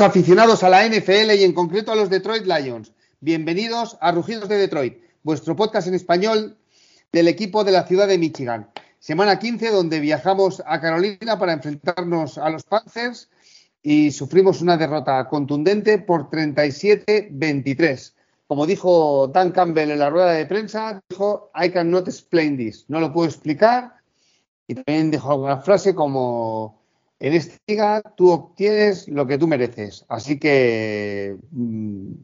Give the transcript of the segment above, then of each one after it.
Aficionados a la NFL y en concreto a los Detroit Lions. Bienvenidos a Rugidos de Detroit, vuestro podcast en español del equipo de la ciudad de Michigan. Semana 15 donde viajamos a Carolina para enfrentarnos a los Panthers y sufrimos una derrota contundente por 37-23. Como dijo Dan Campbell en la rueda de prensa, dijo, I cannot explain this. No lo puedo explicar. Y también dijo alguna frase como, en esta liga tú obtienes lo que tú mereces. Así que mm,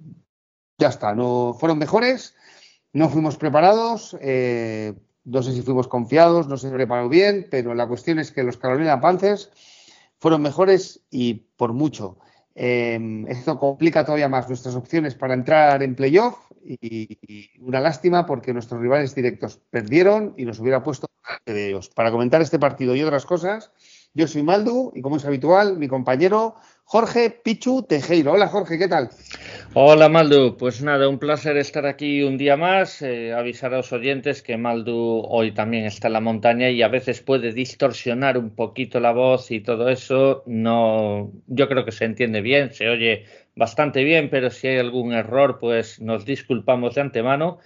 ya está, no fueron mejores, no fuimos preparados. Eh, no sé si fuimos confiados, no se preparó bien, pero la cuestión es que los Carolina Panthers fueron mejores y por mucho. Em, esto complica todavía más nuestras opciones para entrar en playoff y, una lástima porque nuestros rivales directos perdieron y nos hubiera puesto de ellos. Para comentar este partido y otras cosas, yo soy Maldu y como es habitual, mi compañero Jorge Pichu Tejero. Hola Jorge, ¿qué tal? Hola Maldu, pues nada, un placer estar aquí un día más. Eh, avisar a los oyentes que Maldu hoy también está en la montaña y a veces puede distorsionar un poquito la voz y todo eso. No, yo creo que se entiende bien, se oye bastante bien, pero si hay algún error, pues nos disculpamos de antemano.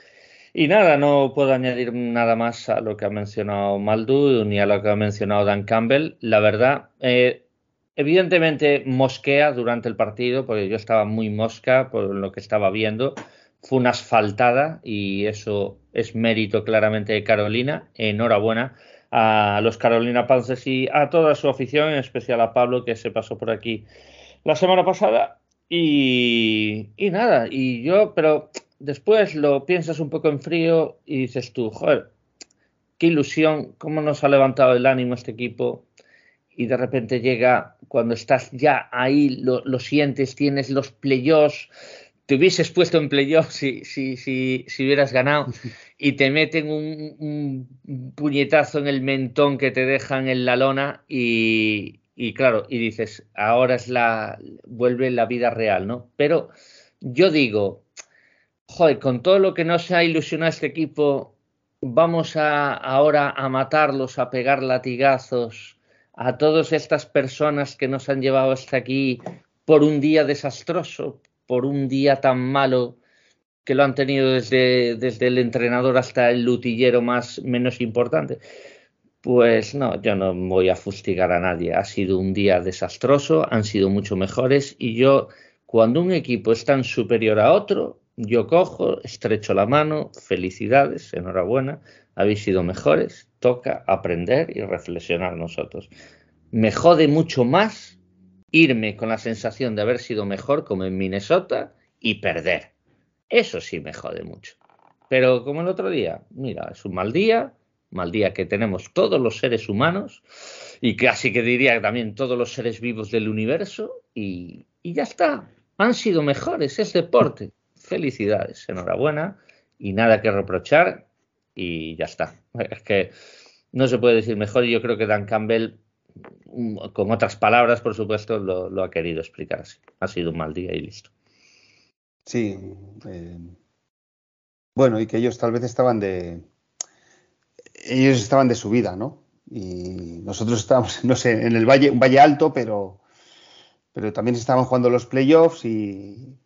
Y nada, no puedo añadir nada más a lo que ha mencionado Maldu ni a lo que ha mencionado Dan Campbell. La verdad, eh, evidentemente mosquea durante el partido, porque yo estaba muy mosca por lo que estaba viendo. Fue una asfaltada y eso es mérito claramente de Carolina. Enhorabuena a los Carolina Panthers y a toda su afición, en especial a Pablo que se pasó por aquí la semana pasada. Y nada, y yo, pero después lo piensas un poco en frío y dices tú, joder, qué ilusión, cómo nos ha levantado el ánimo este equipo y de repente llega cuando estás ya ahí, lo, sientes, tienes los playoffs, te hubieses puesto en playoffs si, si, si, si, hubieras ganado y te meten un, puñetazo en el mentón que te dejan en la lona y, y claro, y dices, ahora es la, vuelve la vida real, ¿no? Pero yo digo, joder, con todo lo que no se ha ilusionado este equipo, vamos a, ahora a matarlos, a pegar latigazos a todas estas personas que nos han llevado hasta aquí por un día desastroso, por un día tan malo que lo han tenido desde, desde el entrenador hasta el lutillero más menos importante. Pues no, yo no voy a fustigar a nadie. Ha sido un día desastroso, han sido mucho mejores y yo, cuando un equipo es tan superior a otro, yo cojo, estrecho la mano, felicidades, enhorabuena, habéis sido mejores, toca aprender y reflexionar nosotros. Me jode mucho más irme con la sensación de haber sido mejor como en Minnesota y perder. Eso sí me jode mucho. Pero como el otro día, mira, es un mal día, mal día que tenemos todos los seres humanos y casi que diría también todos los seres vivos del universo y, y ya está. Han sido mejores, es deporte felicidades, enhorabuena y nada que reprochar y ya está. Es que no se puede decir mejor y yo creo que Dan Campbell, mm, con otras palabras, por supuesto, lo, ha querido explicar así. Ha sido un mal día y listo. Sí. Eh, bueno, y que ellos tal vez estaban de... Ellos estaban de subida, ¿no? Y nosotros estábamos, no sé, en el valle, un valle alto, pero, pero también estaban jugando los playoffs y,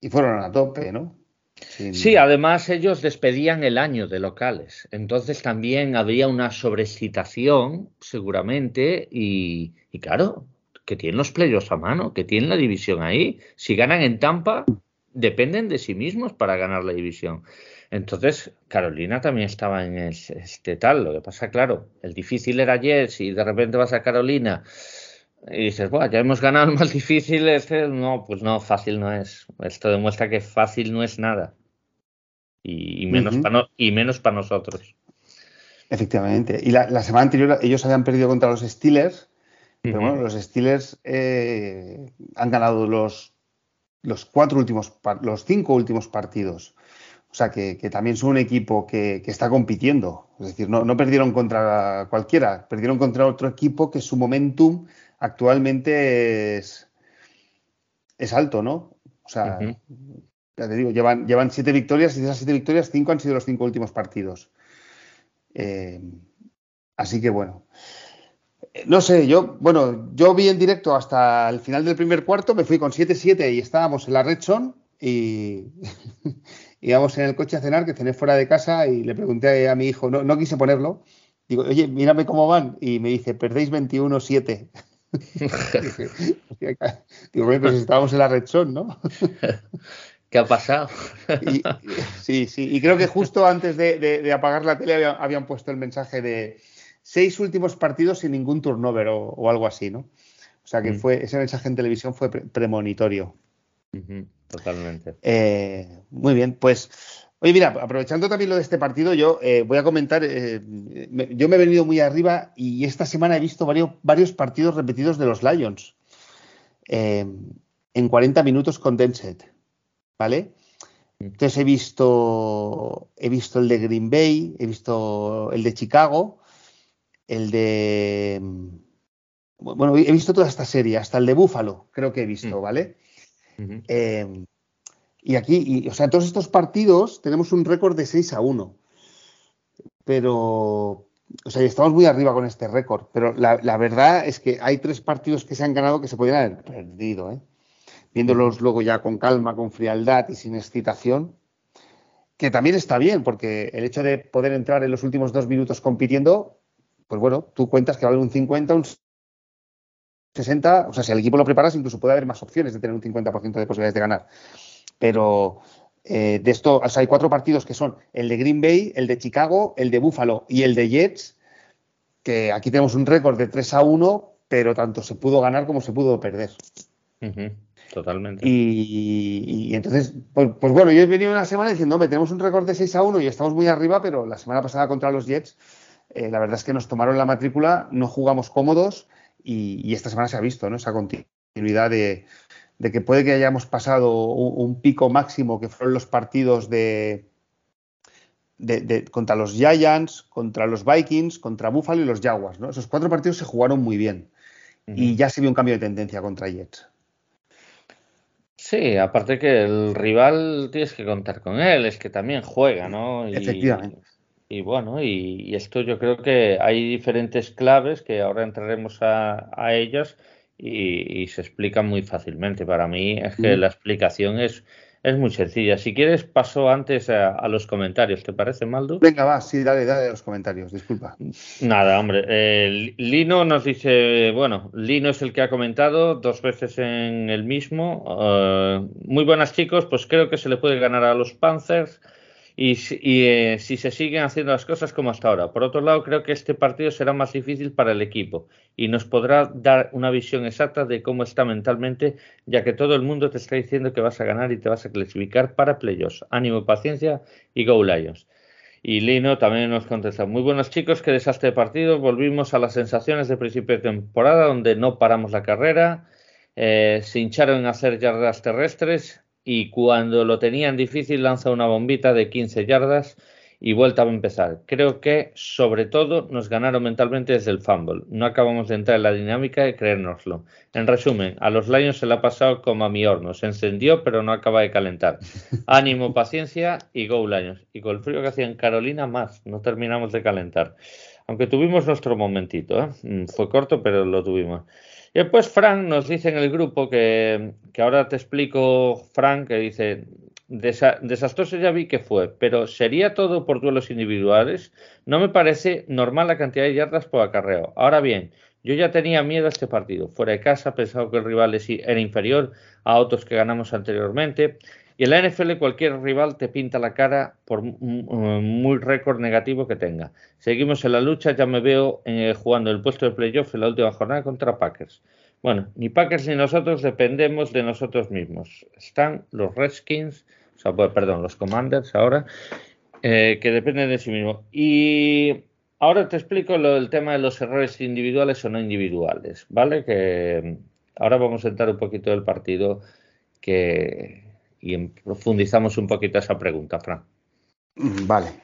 y fueron a tope, ¿no? Sí, además ellos despedían el año de locales, entonces también habría una sobrecitación seguramente y, claro, que tienen los playos a mano, que tienen la división ahí. Si ganan en Tampa, dependen de sí mismos para ganar la división. Entonces, Carolina también estaba en este tal. Lo que pasa, claro, el difícil era ayer, si de repente vas a Carolina y dices, bueno, ya hemos ganado el más difícil, este, no, pues no, fácil no es. Esto demuestra que fácil no es nada. Y, menos para y menos para nosotros. Efectivamente. Y la, semana anterior ellos habían perdido contra los Steelers, pero bueno, los Steelers eh, han ganado los, los cuatro últimos, los cinco últimos partidos. O sea que, también son un equipo que, que, está compitiendo. Es decir, no, no perdieron contra cualquiera, perdieron contra otro equipo que su momentum actualmente es, es alto, ¿no? O sea, ya te digo, llevan, llevan siete victorias y de esas siete victorias, cinco han sido los cinco últimos partidos. Eh, así que bueno. No sé, yo, bueno, yo vi en directo hasta el final del primer cuarto, me fui con 7-7 y estábamos en la Red Son y íbamos en el coche a cenar, que cené fuera de casa y le pregunté a mi hijo, no, no quise ponerlo, digo, oye, mírame cómo van y me dice, perdéis 21-7. digo, pues estábamos en la Red Son, ¿no? ¿Qué ha pasado? sí, sí, y creo que justo antes de, apagar la tele habían, puesto el mensaje de seis últimos partidos sin ningún turnover o, algo así, ¿no? O sea que mm. fue ese mensaje en televisión fue premonitorio. totalmente. Eh, muy bien, pues Oye, mira, aprovechando también lo de este partido, yo eh, voy a comentar, eh, yo me he venido muy arriba y esta semana he visto varios, varios partidos repetidos de los Lions en 40 minutos condensed. ¿vale? Entonces he visto, he visto el de Green Bay, he visto el de Chicago, el de... Bueno, he visto toda esta serie, hasta el de Buffalo, creo que he visto, mm. ¿vale? Eh, y aquí, o sea, todos estos partidos tenemos un récord de 6 a 1. Pero, o sea, estamos muy arriba con este récord. Pero la, la, verdad es que hay tres partidos que se han ganado que se podrían haber perdido, ¿eh? viéndolos luego ya con calma, con frialdad y sin excitación, que también está bien, porque el hecho de poder entrar en los últimos dos minutos compitiendo, pues bueno, tú cuentas que va a haber un 50, un 60, o sea, si el equipo lo preparas, incluso puede haber más opciones de tener un 50% de posibilidades de ganar. Pero eh, de esto, o sea, hay cuatro partidos que son el de Green Bay, el de Chicago, el de Buffalo y el de Jets, que aquí tenemos un récord de 3 a 1, pero tanto se pudo ganar como se pudo perder. Totalmente. Y, entonces, pues, pues, bueno, yo he venido una semana diciendo, hombre, tenemos un récord de 6 a 1 y estamos muy arriba, pero la semana pasada contra los Jets, eh, la verdad es que nos tomaron la matrícula, no jugamos cómodos y, esta semana se ha visto, ¿no? Esa continuidad de, que puede que hayamos pasado un, pico máximo que fueron los partidos de, de, contra los Giants, contra los Vikings, contra Buffalo y los Jaguars, ¿no? Esos cuatro partidos se jugaron muy bien y ya se vio un cambio de tendencia contra Jets. Sí, aparte que el rival tienes que contar con él, es que también juega, ¿no? Y, Efectivamente. Y bueno, y, esto yo creo que hay diferentes claves que ahora entraremos a, a ellas y, se explican muy fácilmente. Para mí es que la explicación es es muy sencilla. Si quieres, paso antes a, los comentarios. ¿Te parece, Maldo? Venga, va, sí, dale, dale los comentarios, disculpa. Nada, hombre. Eh, Lino nos dice, bueno, Lino es el que ha comentado dos veces en el mismo. Eh, muy buenas, chicos. Pues creo que se le puede ganar a los Panzers y, eh, si se siguen haciendo las cosas como hasta ahora. Por otro lado, creo que este partido será más difícil para el equipo y nos podrá dar una visión exacta de cómo está mentalmente, ya que todo el mundo te está diciendo que vas a ganar y te vas a clasificar para playoffs. Ánimo, paciencia y go Lions. Y Lino también nos contesta, muy buenos chicos, qué desastre de partido, volvimos a las sensaciones de principio de temporada donde no paramos la carrera, eh, se hincharon en hacer yardas terrestres y cuando lo tenían difícil lanza una bombita de 15 yardas y vuelta a empezar. Creo que sobre todo nos ganaron mentalmente desde el fumble. No acabamos de entrar en la dinámica de creérnoslo. En resumen, a los Lions se le ha pasado como a mi horno. Se encendió pero no acaba de calentar. Ánimo, paciencia y go Lions. Y con el frío que hacía en Carolina más. No terminamos de calentar. Aunque tuvimos nuestro momentito. ¿eh? Mm, fue corto pero lo tuvimos. Y después Frank nos dice en el grupo que, ahora te explico, Frank, que dice, desastroso ya vi que fue, pero ¿sería todo por duelos individuales? No me parece normal la cantidad de yardas por acarreo. Ahora bien, yo ya tenía miedo a este partido. Fuera de casa pensaba que el rival era inferior a otros que ganamos anteriormente. Y en la NFL cualquier rival te pinta la cara por muy récord negativo que tenga. Seguimos en la lucha, ya me veo eh, jugando el puesto de playoff en la última jornada contra Packers. Bueno, ni Packers ni nosotros dependemos de nosotros mismos. Están los Redskins, o sea, perdón, los Commanders ahora, eh, que dependen de sí mismos. Y ahora te explico lo, el tema de los errores individuales o no individuales, ¿vale? Que ahora vamos a entrar un poquito del partido que y profundizamos un poquito esa pregunta, Fran. Mm, vale.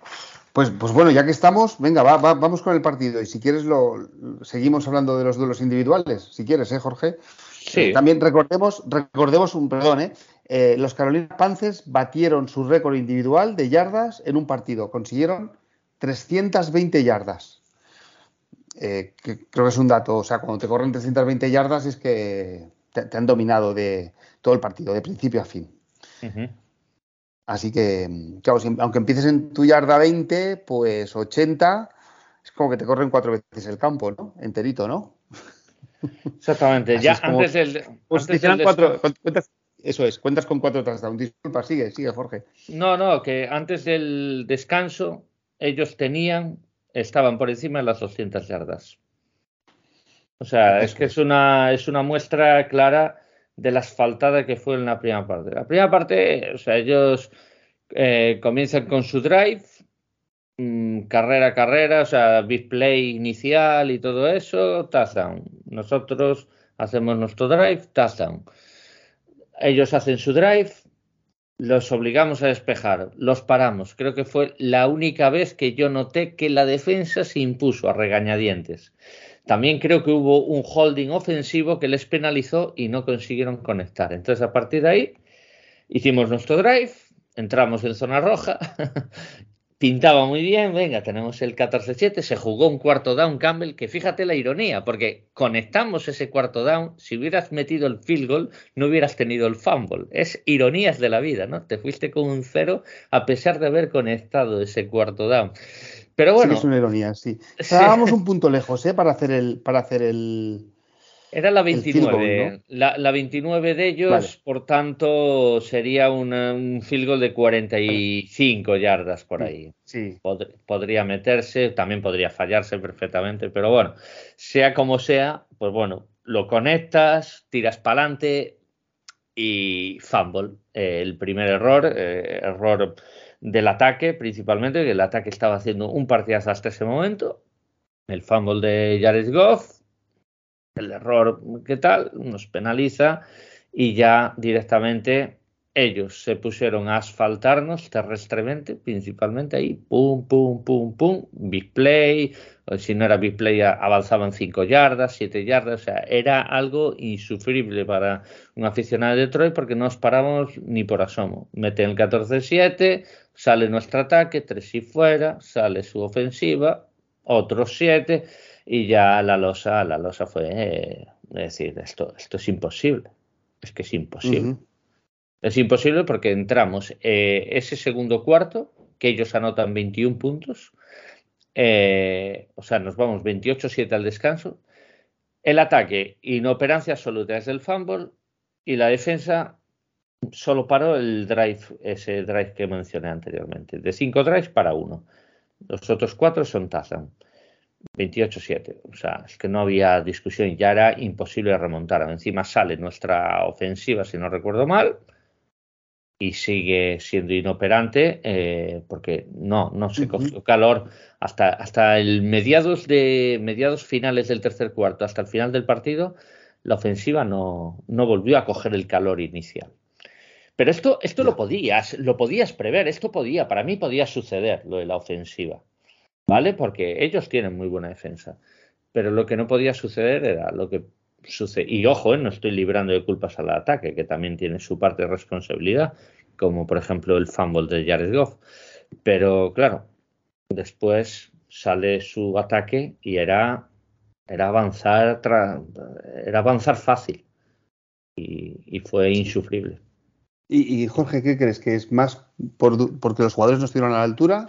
Pues, pues bueno, ya que estamos, venga, va, vamos con el partido. Y si quieres, lo seguimos hablando de los duelos individuales, si quieres, ¿eh, Jorge? Sí. Eh, también recordemos, recordemos un perdón, ¿eh? ¿eh? los Carolina Panthers batieron su récord individual de yardas en un partido. Consiguieron 320 yardas. eh, creo que es un dato. O sea, cuando te corren 320 yardas es que te, han dominado de todo el partido, de principio a fin. Así que, claro, aunque empieces en tu yarda 20, pues 80 es como que te corren cuatro veces el campo, ¿no? Enterito, ¿no? Exactamente. ya antes del. Pues cuatro, eso es, cuentas con cuatro touchdowns. Disculpa, sigue, sigue, Jorge. No, no, que antes del descanso ellos tenían, estaban por encima de las 200 yardas. O sea, es que es una, es una muestra clara de la asfaltada que fue en la primera parte. La primera parte, o sea, ellos eh, comienzan con su drive, mm, carrera carrera, o sea, big play inicial y todo eso, touchdown. Nosotros hacemos nuestro drive, touchdown. Ellos hacen su drive, los obligamos a despejar, los paramos. Creo que fue la única vez que yo noté que la defensa se impuso a regañadientes. También creo que hubo un holding ofensivo que les penalizó y no consiguieron conectar. Entonces, a partir de ahí, hicimos nuestro drive, entramos en zona roja pintaba muy bien, venga, tenemos el 14-7, se jugó un cuarto down Campbell, que fíjate la ironía, porque conectamos ese cuarto down, si hubieras metido el field goal, no hubieras tenido el fumble. Es ironías de la vida, ¿no? Te fuiste con un cero a pesar de haber conectado ese cuarto down. Pero bueno. Sí, es una ironía, sí. Estábamos un punto lejos, ¿eh? Para hacer el, para hacer el, era la 29. la, 29 de ellos, por tanto, sería un field goal de 45 yardas por ahí. Sí. podría meterse, también podría fallarse perfectamente, pero bueno, sea como sea, pues bueno, lo conectas, tiras para adelante y fumble. Eh, el primer error, eh, error del ataque principalmente, que el ataque estaba haciendo un partidazo hasta ese momento. El fumble de Jared Goff, el error que tal, nos penaliza y ya directamente ellos se pusieron a asfaltarnos terrestremente, principalmente ahí, pum, pum, pum, pum, big play, si no era big play avanzaban 5 yardas, 7 yardas, o sea, era algo insufrible para un aficionado de Detroit porque no nos paramos ni por asomo. Meten el 14-7, sale nuestro ataque, 3 y fuera, sale su ofensiva, otros 7 y ya la losa, la losa fue eh, decir, esto, esto es imposible, es que es imposible. Es imposible porque entramos eh, ese segundo cuarto, que ellos anotan 21 puntos, eh, o sea, nos vamos 28-7 al descanso, el ataque, inoperancia absoluta desde el fumble y la defensa solo paró el drive, ese drive que mencioné anteriormente, de 5 drives para uno. Los otros cuatro son Tazan. 28-7. O sea, es que no había discusión, ya era imposible remontar. Encima sale nuestra ofensiva, si no recuerdo mal, y sigue siendo inoperante eh, porque no, no se cogió calor hasta, hasta el mediados de mediados finales del tercer cuarto, hasta el final del partido, la ofensiva no, no volvió a coger el calor inicial. Pero esto, esto lo podías, lo podías prever, esto podía, para mí podía suceder lo de la ofensiva. ¿vale? Porque ellos tienen muy buena defensa. Pero lo que no podía suceder era lo que sucede. Y ojo, ¿eh? no estoy librando de culpas al ataque, que también tiene su parte de responsabilidad, como por ejemplo el fumble de Jared Goff. Pero claro, después sale su ataque y era, era avanzar era avanzar fácil. Y, fue insufrible. Y, Jorge, ¿qué crees? ¿Que es más por, porque los jugadores no estuvieron a la altura?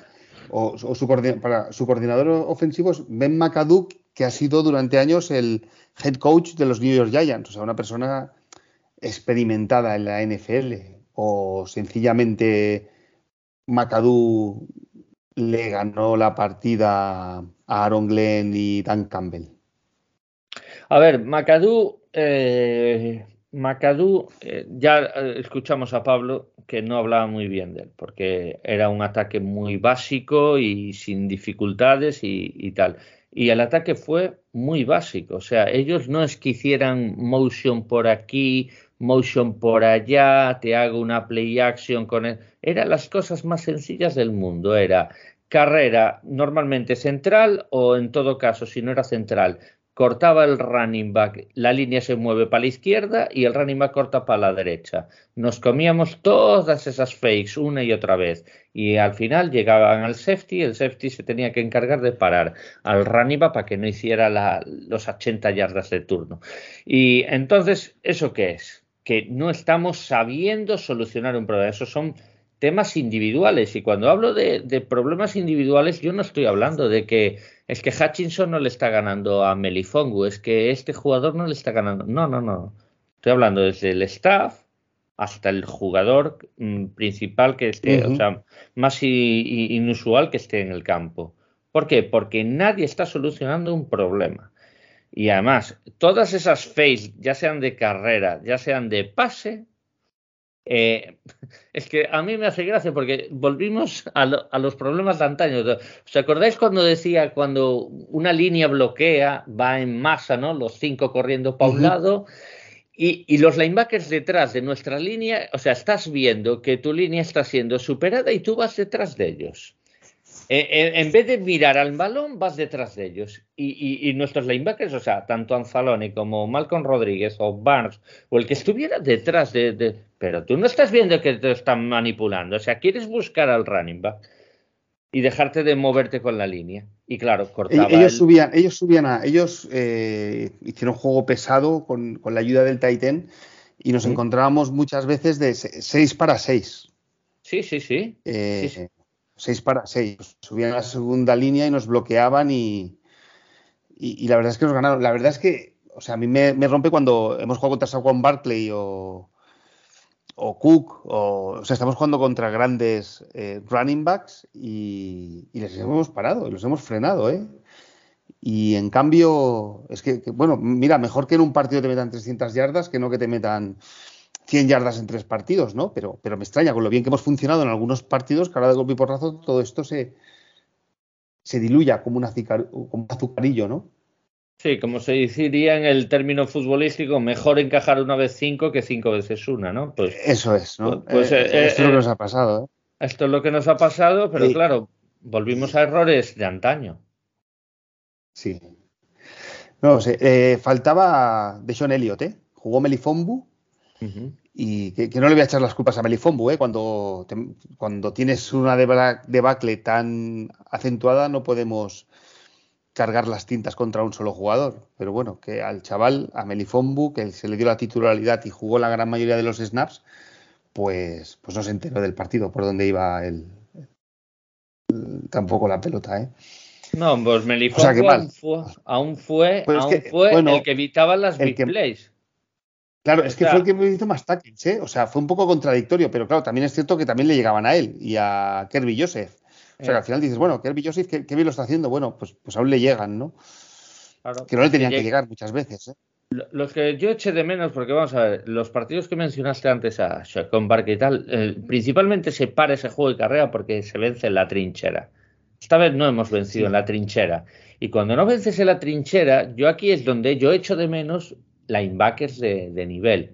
o, su, para su coordinador ofensivo es Ben McAdoo, que ha sido durante años el head coach de los New York Giants, o sea, una persona experimentada en la NFL, o sencillamente McAdoo le ganó la partida a Aaron Glenn y Dan Campbell. A ver, McAdoo, eh, eh ya eh, escuchamos a Pablo que no hablaba muy bien de él, porque era un ataque muy básico y sin dificultades y, tal. Y el ataque fue muy básico, o sea, ellos no es que hicieran motion por aquí, motion por allá, te hago una play action con él. Eran las cosas más sencillas del mundo. Era carrera normalmente central o en todo caso, si no era central, cortaba el running back, la línea se mueve para la izquierda y el running back corta para la derecha. Nos comíamos todas esas fakes una y otra vez y al final llegaban al safety, el safety se tenía que encargar de parar al running back para que no hiciera los 80 yardas de turno. Y entonces, ¿eso qué es? Que no estamos sabiendo solucionar un problema. Esos son temas individuales. Y cuando hablo de, problemas individuales, yo no estoy hablando de que es que Hutchinson no le está ganando a Melifongu, es que este jugador no le está ganando. No, no, no. Estoy hablando desde el staff hasta el jugador mm, principal que esté, o sea, más inusual que esté en el campo. ¿Por qué? Porque nadie está solucionando un problema. Y además, todas esas fails, ya sean de carrera, ya sean de pase, eh, es que a mí me hace gracia porque volvimos a, los problemas de antaño. ¿Os acordáis cuando decía cuando una línea bloquea, va en masa, ¿no? Los cinco corriendo para un lado y, y, los linebackers detrás de nuestra línea, o sea, estás viendo que tu línea está siendo superada y tú vas detrás de ellos. Eh, eh, en vez de mirar al balón, vas detrás de ellos. Y, nuestros linebackers, o sea, tanto Anzalone como Malcolm Rodríguez o Barnes, o el que estuviera detrás de, Pero tú no estás viendo que te están manipulando. O sea, quieres buscar al running back y dejarte de moverte con la línea. Y claro, cortaba. Ellos subían, ellos subían a. Ellos eh, hicieron un juego pesado con, la ayuda del Titan y nos encontrábamos muchas veces de 6 para 6. Sí, sí, sí. sí, sí. 6 para 6. Subían a la segunda línea y nos bloqueaban y, y, la verdad es que nos ganaron. La verdad es que, o sea, a mí me, rompe cuando hemos jugado contra Saquon Barkley o, o Cook, o, o, sea, estamos jugando contra grandes eh, running backs y, y, les hemos parado, los hemos frenado, ¿eh? Y en cambio, es que, que, bueno, mira, mejor que en un partido te metan 300 yardas que no que te metan 100 yardas en tres partidos, ¿no? Pero, pero me extraña, con lo bien que hemos funcionado en algunos partidos, que ahora de golpe y porrazo todo esto se, se diluya como un, azucarillo, ¿no? Sí, como se diría en el término futbolístico, mejor encajar una vez cinco que cinco veces una, ¿no? Pues, Eso es, ¿no? Pues, pues eh, eh, esto es lo que nos ha pasado. ¿eh? Esto es lo que nos ha pasado, pero claro, volvimos a errores de antaño. Sí. No sé, faltaba de Sean Elliott, ¿eh? Jugó Melifombu y que, no le voy a echar las culpas a Melifombu, ¿eh? cuando, cuando tienes una debacle tan acentuada no podemos cargar las tintas contra un solo jugador. Pero bueno, que al chaval, a Melifombu, que se le dio la titularidad y jugó la gran mayoría de los snaps, pues, pues no se enteró del partido por donde iba el, tampoco la pelota, ¿eh? No, pues Melifombu aún fue, aún fue, el que evitaba las big plays. Claro, es que fue el que me hizo más tackles, ¿eh? O sea, fue un poco contradictorio, pero claro, también es cierto que también le llegaban a él y a Kirby Joseph. O sea, que al final dices, bueno, Kirby Joseph, ¿qué, bien lo está haciendo? Bueno, pues, pues aún le llegan, ¿no? Claro, que no le tenían que llegar muchas veces, ¿eh? Los que yo eché de menos, porque vamos a ver, los partidos que mencionaste antes a Shacon Barker y tal, eh, principalmente se para ese juego de carrera porque se vence en la trinchera. Esta vez no hemos vencido en la trinchera. Y cuando no vences en la trinchera, yo aquí es donde yo echo de menos linebackers de, de nivel.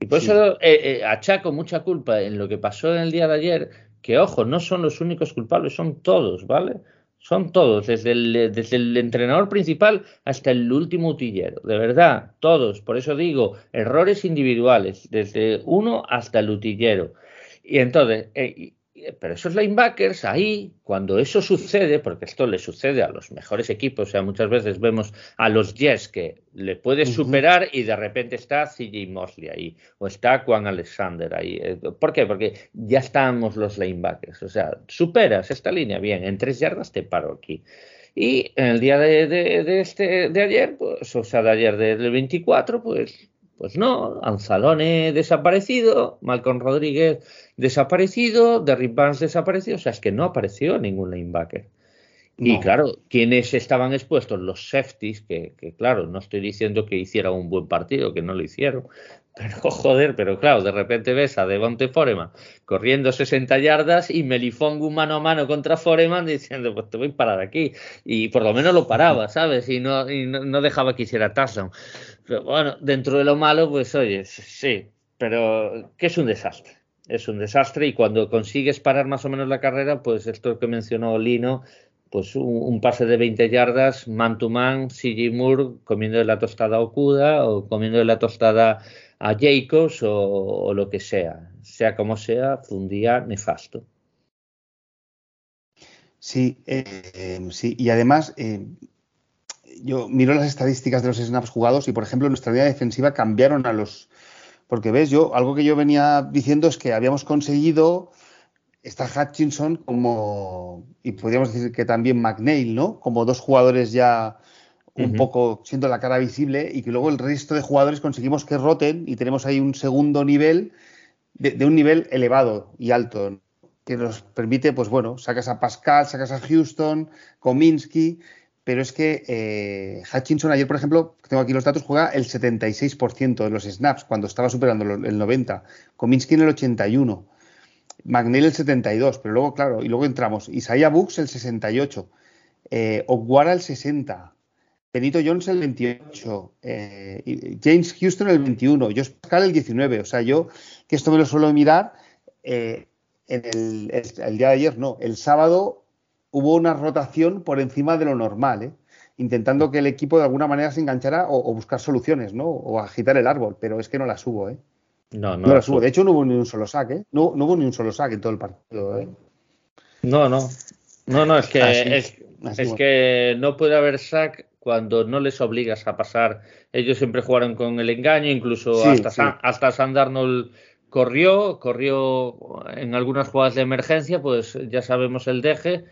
Y por eso eh, eh, achaco mucha culpa en lo que pasó en el día de ayer, que ojo, no son los únicos culpables, son todos, ¿vale? Son todos, desde el, desde el entrenador principal hasta el último utillero, de verdad, todos. Por eso digo, errores individuales, desde uno hasta el utillero. Y entonces, eh, pero esos linebackers ahí, cuando eso sucede, porque esto le sucede a los mejores equipos, o sea, muchas veces vemos a los Jets que le puedes superar y de repente está CJ Mosley ahí, o está Juan Alexander ahí. Eh, ¿Por qué? Porque ya estamos los linebackers, o sea, superas esta línea, bien, en tres yardas te paro aquí. Y en el día de, de, este, de ayer, pues, o sea, de ayer del 24, pues pues no, Anzalone desaparecido, Malcolm Rodríguez desaparecido, Derrick Barnes desaparecido, o sea, es que no apareció ningún linebacker. Y claro, quienes estaban expuestos, los safeties, que, claro, no estoy diciendo que hiciera un buen partido, que no lo hicieron, pero joder, pero claro, de repente ves a Devonte Foreman corriendo 60 yardas y Melifongu mano a mano contra Foreman diciendo, pues te voy a parar aquí. Y por lo menos lo paraba, ¿sabes? Y no, y no, dejaba que hiciera touchdown. Pero bueno, dentro de lo malo, pues oye, sí, pero que es un desastre. Es un desastre y cuando consigues parar más o menos la carrera, pues esto que mencionó Lino, pues un, pase de 20 yardas, man to man, CG Moore comiendo de la tostada a Okuda o comiendo de la tostada a Jacobs o, lo que sea. Sea como sea, fue un día nefasto. Sí, eh, sí, y además eh, yo miro las estadísticas de los snaps jugados y, por ejemplo, nuestra línea defensiva cambiaron a los. Porque ves, yo, algo que yo venía diciendo es que habíamos conseguido está Hutchinson como, y podríamos decir que también McNeil, ¿no? Como dos jugadores ya un poco siendo la cara visible y que luego el resto de jugadores conseguimos que roten y tenemos ahí un segundo nivel de, un nivel elevado y alto que nos permite, pues bueno, sacas a Pascal, sacas a Houston, Kominsky, pero es que eh, Hutchinson ayer, por ejemplo, tengo aquí los datos, juega el 76% de los snaps cuando estaba superando el 90%, Kominsky en el 81%. McNeil el 72, pero luego, claro, y luego entramos. Isaiah Books el 68, eh, el 60, Benito Jones el 28, eh, James Houston el 21, Josh Pascal el 19. O sea, yo, que esto me lo suelo mirar, eh, en el, día de ayer no, el sábado hubo una rotación por encima de lo normal, ¿eh? intentando que el equipo de alguna manera se enganchara o, o, buscar soluciones, ¿no? O agitar el árbol, pero es que no las hubo, ¿eh? No, no, no De hecho, no hubo ni un solo saque. ¿eh? No, no, hubo ni un solo saque en todo el partido. ¿eh? No, no. No, no, es que, es, que no puede haber sack cuando no les obligas a pasar. Ellos siempre jugaron con el engaño, incluso hasta, San, hasta Sandarnold corrió, corrió en algunas jugadas de emergencia, pues ya sabemos el deje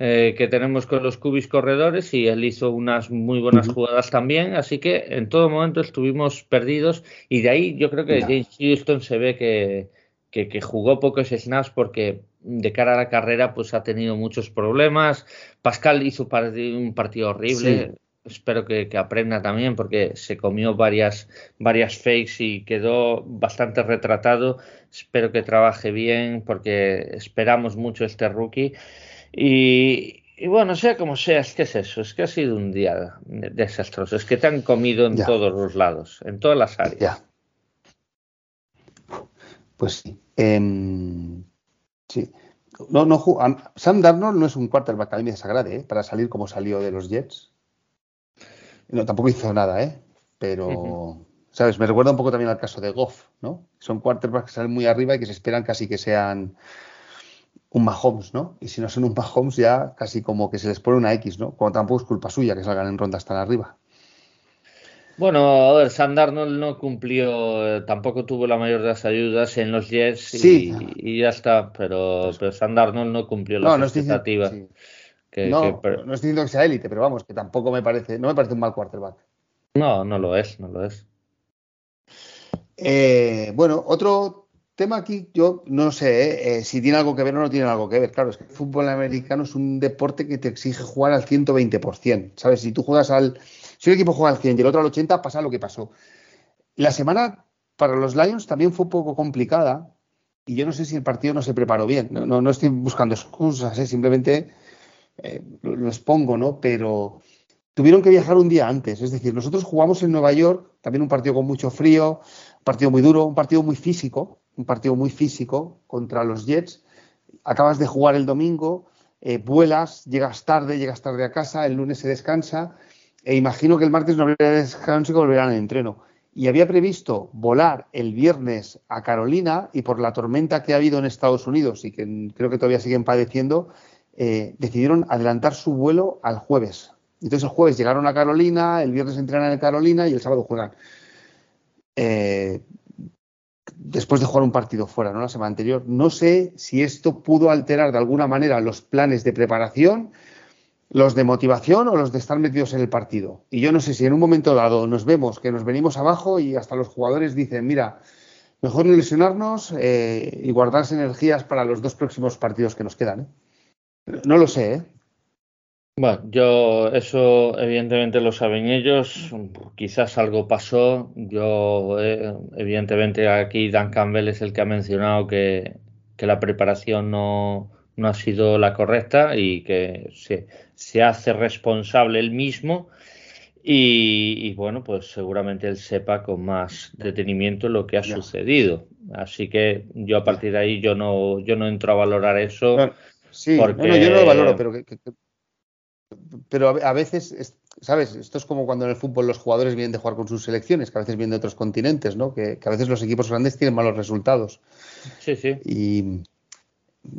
eh, que tenemos con los cubis corredores y él hizo unas muy buenas jugadas también, así que en todo momento estuvimos perdidos y de ahí yo creo que James Houston se ve que, que, jugó pocos snaps porque de cara a la carrera pues ha tenido muchos problemas. Pascal hizo un partido horrible. Espero que, que, aprenda también porque se comió varias, varias fakes y quedó bastante retratado. Espero que trabaje bien porque esperamos mucho este rookie. Y, bueno, sea como sea, es que es eso, es que ha sido un día desastroso, es que te han comido en todos los lados, en todas las áreas. Ya. Pues sí. Em, sí. No, no, Sam Darnold no es un quarterback a mí me desagrade, ¿eh? para salir como salió de los Jets. No, tampoco hizo nada, ¿eh? Pero, ¿sabes? Me recuerda un poco también al caso de Goff, ¿no? Son quarterbacks que salen muy arriba y que se esperan casi que sean un Mahomes, ¿no? Y si no son un Mahomes ya casi como que se les pone una X, ¿no? Como tampoco es culpa suya que salgan en rondas tan arriba. Bueno, a ver, Sam no cumplió, eh, tampoco tuvo la mayor de las ayudas en los Jets y, ya está, pero, pero Sam no cumplió las expectativas. no, no estoy diciendo que sea élite, pero vamos, que tampoco me parece, no me parece un mal quarterback. No, no lo es, no lo es. Eh, bueno, otro tema aquí, yo no sé ¿eh? Eh, si tiene algo que ver o no tiene algo que ver. Claro, es que el fútbol americano es un deporte que te exige jugar al 120%. ¿Sabes? Si tú juegas al. Si un equipo juega al 100 y el otro al 80, pasa lo que pasó. La semana para los Lions también fue un poco complicada y yo no sé si el partido no se preparó bien. No, no, estoy buscando excusas, ¿eh? simplemente lo expongo, ¿no? Pero tuvieron que viajar un día antes. Es decir, nosotros jugamos en Nueva York, también un partido con mucho frío, un partido muy duro, un partido muy físico un partido muy físico contra los Jets. Acabas de jugar el domingo, eh, vuelas, llegas tarde, llegas tarde a casa, el lunes se descansa, e imagino que el martes no habría descanso y volverán al entreno. Y había previsto volar el viernes a Carolina y por la tormenta que ha habido en Estados Unidos y que creo que todavía siguen padeciendo, eh, decidieron adelantar su vuelo al jueves. Entonces el jueves llegaron a Carolina, el viernes entrenan en Carolina y el sábado juegan. Eh, después de jugar un partido fuera, ¿no? La semana anterior. No sé si esto pudo alterar de alguna manera los planes de preparación, los de motivación o los de estar metidos en el partido. Y yo no sé si en un momento dado nos vemos que nos venimos abajo y hasta los jugadores dicen, mira, mejor no lesionarnos eh, y guardarse energías para los dos próximos partidos que nos quedan. ¿eh? No lo sé, ¿eh? Bueno, yo eso evidentemente lo saben ellos, quizás algo pasó, yo eh, evidentemente aquí Dan Campbell es el que ha mencionado que, la preparación no, no, ha sido la correcta y que se, se hace responsable él mismo y, bueno, pues seguramente él sepa con más detenimiento lo que ha sucedido. Así que yo a partir de ahí yo no, yo no entro a valorar eso. sí, yo no lo valoro, pero que pero a veces, ¿sabes? Esto es como cuando en el fútbol los jugadores vienen de jugar con sus selecciones, que a veces vienen de otros continentes, ¿no? Que, que a veces los equipos grandes tienen malos resultados. Sí, sí. Y,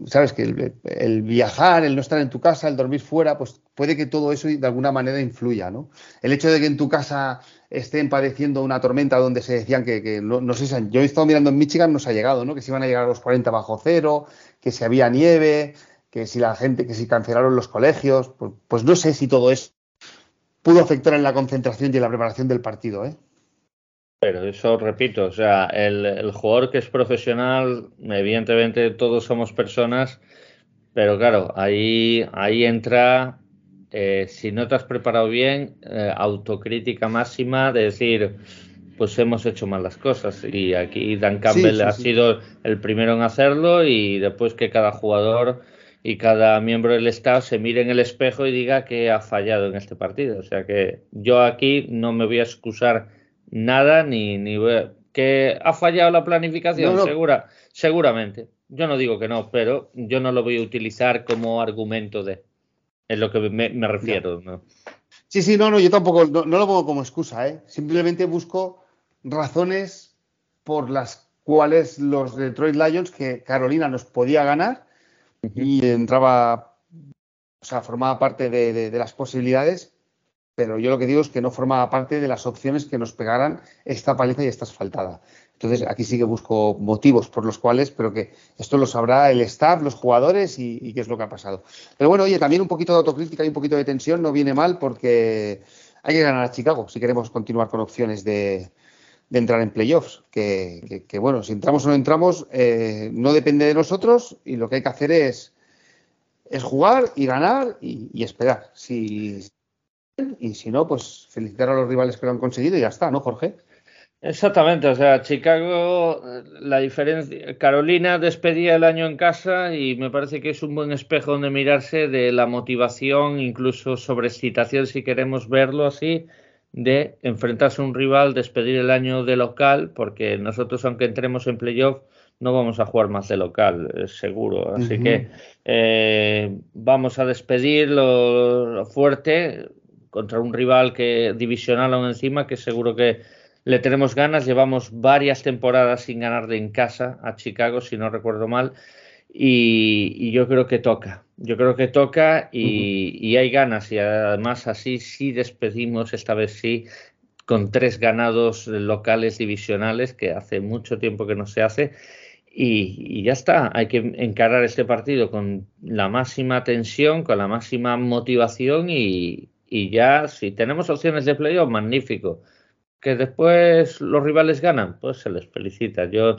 sabes que el, viajar, el no estar en tu casa, el dormir fuera, pues puede que todo eso de alguna manera influya, ¿no? El hecho de que en tu casa estén padeciendo una tormenta donde se decían que, no, sé si yo he estado mirando en Michigan, nos ha llegado, ¿no? Que se iban a llegar a los 40 bajo cero, que si había nieve, que si la gente, que si cancelaron los colegios, pues, pues no sé si todo eso pudo afectar en la concentración y en la preparación del partido, ¿eh? Pero eso repito, o sea, el, jugador que es profesional, evidentemente todos somos personas, pero claro, ahí, ahí entra, eh, si no te has preparado bien, eh, autocrítica máxima de decir, pues hemos hecho mal las cosas. Y aquí Dan Campbell ha sido el primero en hacerlo y después que cada jugador y cada miembro del Estado se mire en el espejo y diga que ha fallado en este partido. O sea que yo aquí no me voy a excusar nada ni, ni que ha fallado la planificación, segura, seguramente. Yo no digo que no, pero yo no lo voy a utilizar como argumento de. Es lo que me, refiero. ¿no? Sí, sí, no, no, yo tampoco no, lo pongo como excusa, ¿eh? Simplemente busco razones por las cuales los Detroit Lions, que Carolina nos podía ganar y entraba, o sea, formaba parte de las posibilidades, pero yo lo que digo es que no formaba parte de las opciones que nos pegaran esta paliza y esta asfaltada. Entonces, aquí sí que busco motivos por los cuales, pero que esto lo sabrá el staff, los jugadores y, qué es lo que ha pasado. Pero bueno, oye, también un poquito de autocrítica y un poquito de tensión no viene mal porque hay que ganar a Chicago si queremos continuar con opciones de, entrar en playoffs. Que, bueno, si entramos o no entramos, eh, no depende de nosotros y lo que hay que hacer es, es jugar y ganar y, y esperar. Si, y si no, pues felicitar a los rivales que lo han conseguido y ya está, ¿no, Jorge? Exactamente, o sea, Chicago, la diferencia, Carolina despedía el año en casa y me parece que es un buen espejo donde mirarse de la motivación, incluso sobre excitación, si queremos verlo así, de enfrentarse a un rival, despedir el año de local, porque nosotros, aunque entremos en playoff, no vamos a jugar más de local, es seguro. Así que eh, vamos a despedirlo fuerte, contra un rival que divisional aún encima, que seguro que le tenemos ganas. Llevamos varias temporadas sin ganar de en casa a Chicago, si no recuerdo mal. Y, yo creo que toca. Yo creo que toca y, hay ganas. Y además así sí despedimos, esta vez sí, con tres ganados locales divisionales, que hace mucho tiempo que no se hace. Y, y, ya está, hay que encarar este partido con la máxima tensión, con la máxima motivación y, y ya si tenemos opciones de playoff, magnífico. Que después los rivales ganan, pues se les felicita. Yo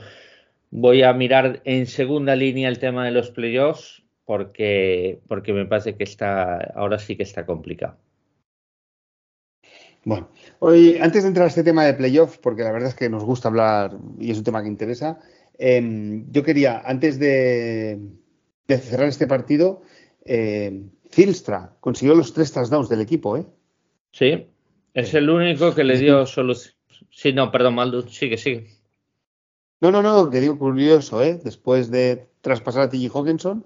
voy a mirar en segunda línea el tema de los playoffs porque, porque me parece que está, ahora sí que está complicado. Bueno, hoy, antes de entrar a este tema de playoffs, porque la verdad es que nos gusta hablar y es un tema que interesa, em, yo quería, antes de, cerrar este partido, eh, Filstra consiguió los tres touchdowns del equipo, ¿eh? Sí, es el único que le dio solución. Sí, no, perdón, Maldu, sigue, sigue. No, no, no, que digo curioso, ¿eh? Después de traspasar a T.J. Hawkinson,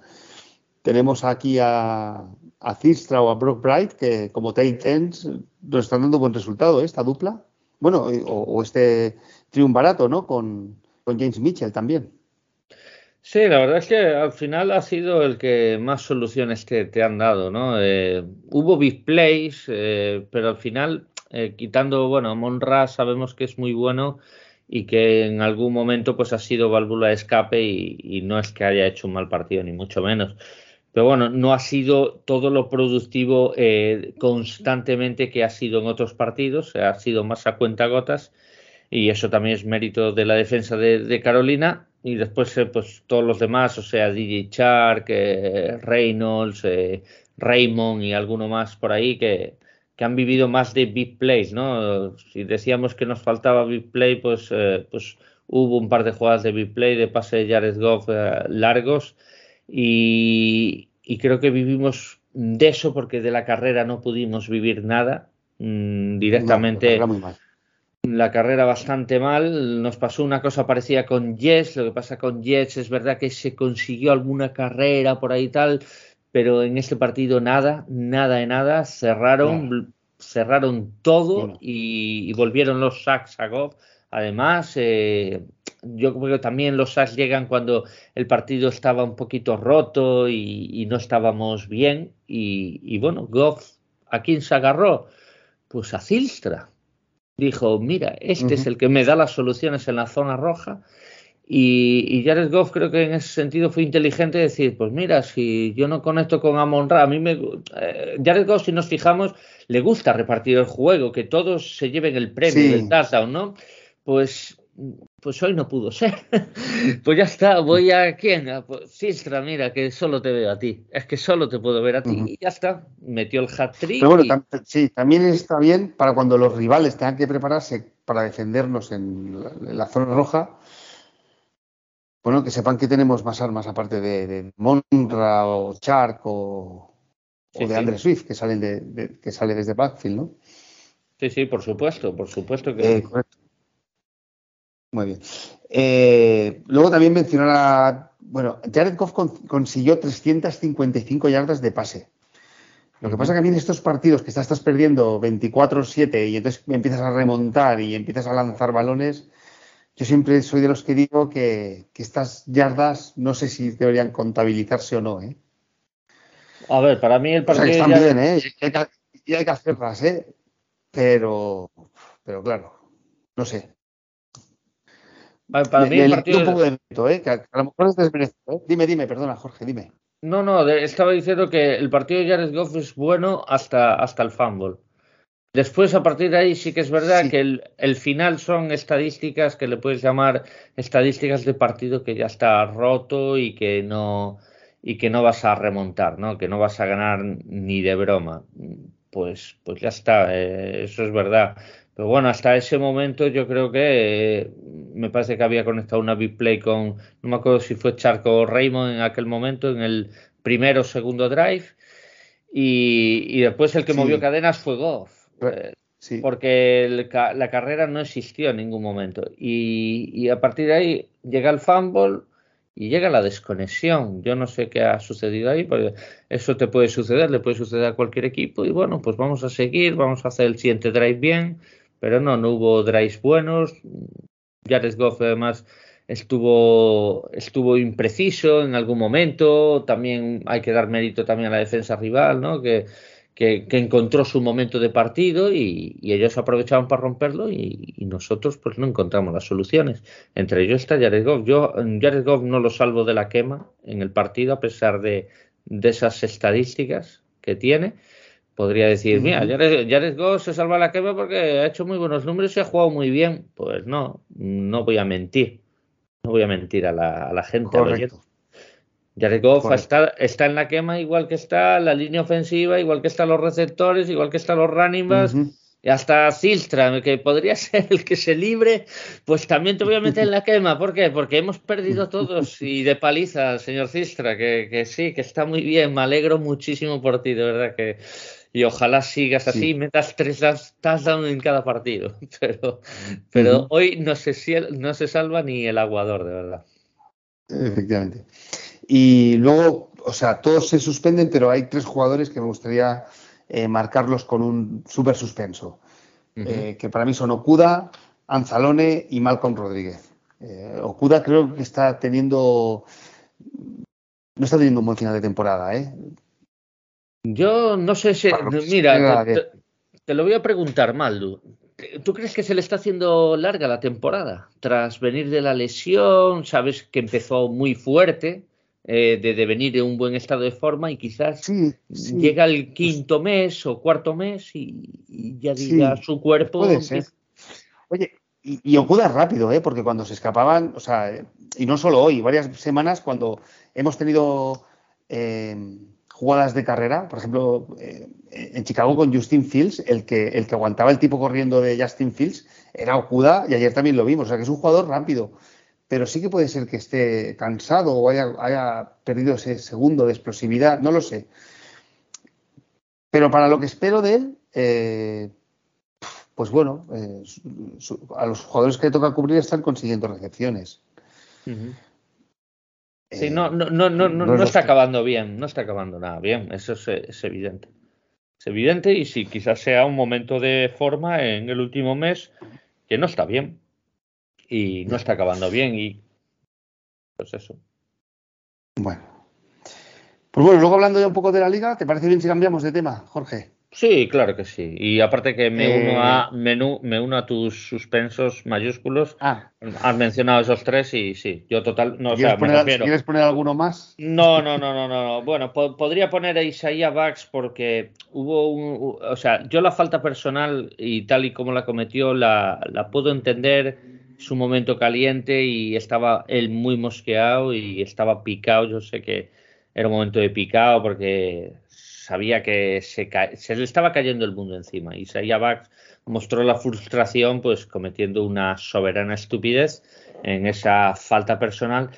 tenemos aquí a, a Filstra o a Brock Bright, que como tight ends nos están dando buen resultado, ¿eh? Esta dupla. Bueno, o, este triunvarato, ¿no? Con, con James Mitchell también. Sí, la verdad es que al final ha sido el que más soluciones te, te han dado, ¿no? Eh, hubo big plays, eh, pero al final, eh, quitando, bueno, Monra sabemos que es muy bueno y que en algún momento pues ha sido válvula de escape y, no es que haya hecho un mal partido, ni mucho menos. Pero bueno, no ha sido todo lo productivo constantemente que ha sido en otros partidos, ha sido más a cuenta gotas y eso también es mérito de la defensa de Carolina y después eh, pues todos los demás, o sea, DJ Shark, eh, Reynolds, eh, Raymond y alguno más por ahí que, que, han vivido más de big plays, ¿no? Si decíamos que nos faltaba big play, pues, pues hubo un par de jugadas de big play, de pase de Jared Goff largos y, y, creo que vivimos de eso porque de la carrera no pudimos vivir nada mm, directamente la carrera bastante mal. Nos pasó una cosa parecida con Jets. Lo que pasa con Jets es verdad que se consiguió alguna carrera por ahí y tal, pero en este partido nada, nada de nada, cerraron, cerraron todo y, volvieron los sacks a Goff. Además, eh, yo creo que también los sacks llegan cuando el partido estaba un poquito roto y, no estábamos bien. Y, bueno, Goff, ¿a quién se agarró? Pues a Zilstra. Dijo, mira, este es el que me da las soluciones en la zona roja y, Jared Goff creo que en ese sentido fue inteligente decir, pues mira, si yo no conecto con Amon Ra, a mí me... Eh, Jared Goff, si nos fijamos, le gusta repartir el juego, que todos se lleven el premio del touchdown, ¿no? Pues, pues hoy no pudo ser. pues ya está, voy a quién? A, pues, Sistra, mira, que solo te veo a ti. Es que solo te puedo ver a ti. Y ya está, metió el hat trick. Pero bueno, sí, también está bien para cuando los rivales tengan que prepararse para defendernos en la zona roja bueno, que sepan que tenemos más armas aparte de, Monra o Shark o, de Andre Swift que salen de, que sale desde backfield, ¿no? Sí, sí, por supuesto, por supuesto que. Eh, correcto. Muy bien. Eh, luego también mencionar a. Bueno, Jared Goff consiguió 355 yardas de pase. Lo que pasa que a mí en estos partidos que estás, estás perdiendo 24-7 y entonces empiezas a remontar y empiezas a lanzar balones, yo siempre soy de los que digo que, estas yardas no sé si deberían contabilizarse o no. ¿eh? A ver, para mí el partido. están bien, ¿eh? Y hay, que, hacerlas, ¿eh? Pero, pero claro, no sé. Para mí el partido. Un poco de ¿eh? Que a, lo mejor es desmerecido. ¿eh? Dime, dime, perdona, Jorge, dime. No, no, estaba diciendo que el partido de Jared Goff es bueno hasta, hasta el fumble. Después, a partir de ahí, sí que es verdad que el, final son estadísticas que le puedes llamar estadísticas de partido que ya está roto y que no y que no vas a remontar, ¿no? Que no vas a ganar ni de broma. Pues, pues ya está, eh, eso es verdad. Pero bueno, hasta ese momento yo creo que eh, me parece que había conectado una big play con, no me acuerdo si fue Charco o Raymond en aquel momento, en el primero o segundo drive. Y, después el que movió cadenas fue Goff. Porque la carrera no existió en ningún momento. Y, a partir de ahí llega el fumble y llega la desconexión. Yo no sé qué ha sucedido ahí, porque eso te puede suceder, le puede suceder a cualquier equipo. Y bueno, pues vamos a seguir, vamos a hacer el siguiente drive bien. Pero no, no hubo drives buenos. Jared Goff además estuvo, estuvo impreciso en algún momento. También hay que dar mérito también a la defensa rival, ¿no? Que que, encontró su momento de partido y, ellos aprovechaban para romperlo y, nosotros pues no encontramos las soluciones. Entre ellos está Jared Goff. Yo Jared Goff no lo salvo de la quema en el partido a pesar de, esas estadísticas que tiene. Podría decir, mira, Jared, Goff se salva la quema porque ha hecho muy buenos números y ha jugado muy bien. Pues no, no voy a mentir. No voy a mentir a la, a la gente. Jared Goff está, está, en la quema igual que está la línea ofensiva, igual que están los receptores, igual que están los running backs. Y hasta Silstra, que podría ser el que se libre, pues también te voy a meter en la quema. ¿Por qué? Porque hemos perdido todos y de paliza, señor Silstra, que, sí, que está muy bien. Me alegro muchísimo por ti, de verdad que. Y ojalá sigas así y metas tres touchdowns en cada partido. Pero, pero hoy no se, no se salva ni el aguador, de verdad. Efectivamente. Y luego, o sea, todos se suspenden, pero hay tres jugadores que me gustaría eh, marcarlos con un súper suspenso, eh, que para mí son Okuda, Anzalone y Malcolm Rodríguez. Eh, Okuda creo que está teniendo, no está teniendo un buen final de temporada, ¿eh? Yo no sé si, mira, te, lo voy a preguntar, Maldu. ¿Tú crees que se le está haciendo larga la temporada? Tras venir de la lesión, sabes que empezó muy fuerte, eh, de, venir en un buen estado de forma y quizás llega el quinto mes o cuarto mes y, ya diga su cuerpo. Puede ser. Oye, y, y, ocurre rápido, ¿eh? porque cuando se escapaban, o sea, y no solo hoy, varias semanas cuando hemos tenido eh, jugadas de carrera, por ejemplo, eh, en Chicago con Justin Fields, el que, el que aguantaba el tipo corriendo de Justin Fields era Okuda y ayer también lo vimos, o sea que es un jugador rápido pero sí que puede ser que esté cansado o haya, perdido ese segundo de explosividad, no lo sé. Pero para lo que espero de él, eh, pues bueno, eh, a los jugadores que le toca cubrir están consiguiendo recepciones. Sí, no, no, no, no, no, está acabando bien, no está acabando nada bien, eso es, evidente. Es evidente y sí, quizás sea un momento de forma en el último mes que no está bien y no está acabando bien y pues eso. Bueno. Pues bueno, luego hablando ya un poco de la liga, ¿te parece bien si cambiamos de tema, Jorge? Sí, claro que sí. Y aparte que me uno a eh, me uno a tus suspensos mayúsculos. Ah. Has mencionado esos tres y sí, yo total no ¿Quieres, poner, ¿Quieres poner alguno más? No, no, no, no, no. Bueno, podría poner a Isaiah Bax porque hubo un, o sea, yo la falta personal y tal y como la cometió la, la puedo entender su momento caliente y estaba él muy mosqueado y estaba picado. Yo sé que era un momento de picado porque sabía que se, se le estaba cayendo el mundo encima. Y Bax mostró la frustración, pues cometiendo una soberana estupidez en esa falta personal.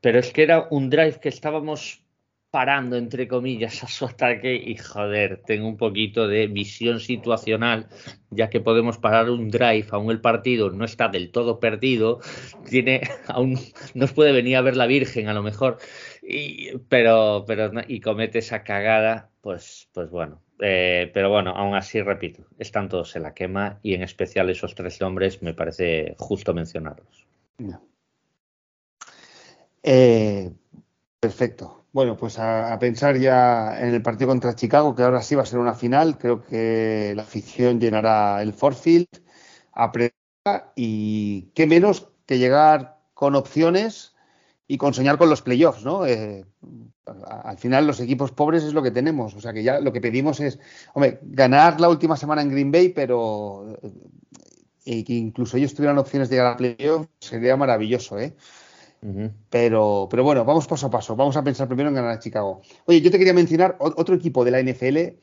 Pero es que era un drive que estábamos parando, entre comillas, a su ataque y joder, tengo un poquito de visión situacional, ya que podemos parar un drive, aún el partido no está del todo perdido, tiene, aún nos puede venir a ver la Virgen a lo mejor, y, pero, pero, y comete esa cagada, pues, pues bueno. Eh, pero bueno, aún así, repito, están todos en la quema y en especial esos tres nombres me parece justo mencionarlos. Perfecto. Bueno, pues a, pensar ya en el partido contra Chicago, que ahora sí va a ser una final. Creo que la afición llenará el Forfield, apretar y qué menos que llegar con opciones y con soñar con los playoffs, ¿no? Eh, al final los equipos pobres es lo que tenemos, o sea que ya lo que pedimos es, hombre, ganar la última semana en Green Bay, pero eh, que incluso ellos tuvieran opciones de llegar a playoffs sería maravilloso, ¿eh? Pero, pero bueno, vamos paso a paso. Vamos a pensar primero en ganar a Chicago. Oye, yo te quería mencionar otro equipo de la NFL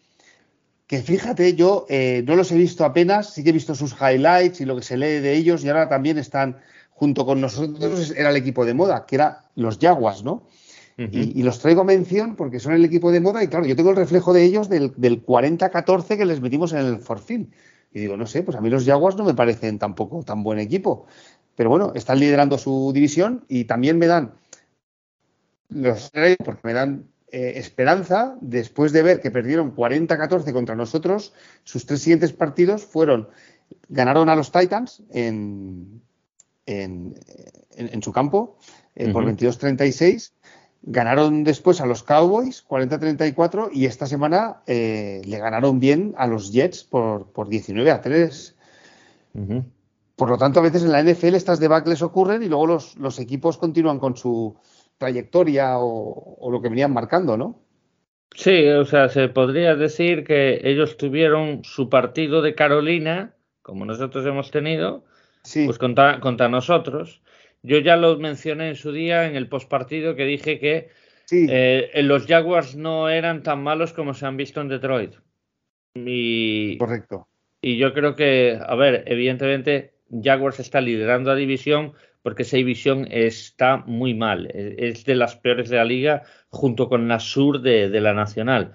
que fíjate, yo eh, no los he visto apenas, sí que he visto sus highlights y lo que se lee de ellos y ahora también están junto con nosotros, era el equipo de moda, que era los Jaguars, ¿no? y, los traigo a mención porque son el equipo de moda y claro, yo tengo el reflejo de ellos del, 40-14 que les metimos en el Forfin. Y digo, no sé, pues a mí los Jaguars no me parecen tampoco tan buen equipo. Pero bueno, están liderando su división y también me dan los porque me dan eh, esperanza después de ver que perdieron 40-14 contra nosotros. Sus tres siguientes partidos fueron ganaron a los Titans en, en, su campo eh, por 22-36. Ganaron después a los Cowboys 40-34 y esta semana eh, le ganaron bien a los Jets por, por 19 a 3. Por lo tanto, a veces en la NFL estas debacles ocurren y luego los, equipos continúan con su trayectoria o, lo que venían marcando, ¿no? Sí, o sea, se podría decir que ellos tuvieron su partido de Carolina, como nosotros hemos tenido, pues contra, contra, nosotros. Yo ya lo mencioné en su día en el postpartido que dije que eh, los Jaguars no eran tan malos como se han visto en Detroit. Y, Correcto. Y yo creo que, a ver, evidentemente Jaguars está liderando la división porque esa división está muy mal. Es de las peores de la liga junto con la sur de, la nacional.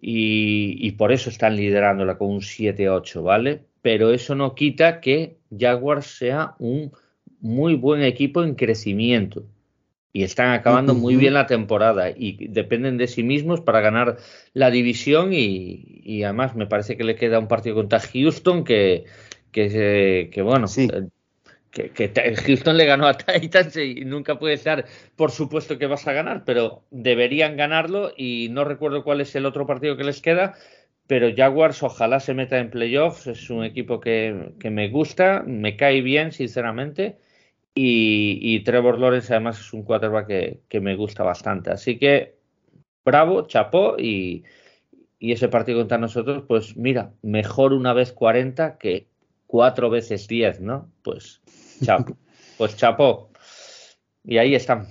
Y, por eso están liderándola con un 7-8, ¿vale? Pero eso no quita que Jaguars sea un muy buen equipo en crecimiento. Y están acabando muy bien la temporada y dependen de sí mismos para ganar la división y además me parece que le queda un partido contra Houston que, que, que bueno, eh, que, que, Houston le ganó a Titans y nunca puede ser por supuesto que vas a ganar, pero deberían ganarlo y no recuerdo cuál es el otro partido que les queda, pero Jaguars ojalá se meta en playoffs, es un equipo que, me gusta, me cae bien sinceramente y, Trevor Lawrence además es un quarterback que, que me gusta bastante, así que bravo, chapó y, y ese partido contra nosotros, pues mira, mejor una vez 40 que cuatro veces diez, ¿no? Pues, chapo. pues chapo. Y ahí están.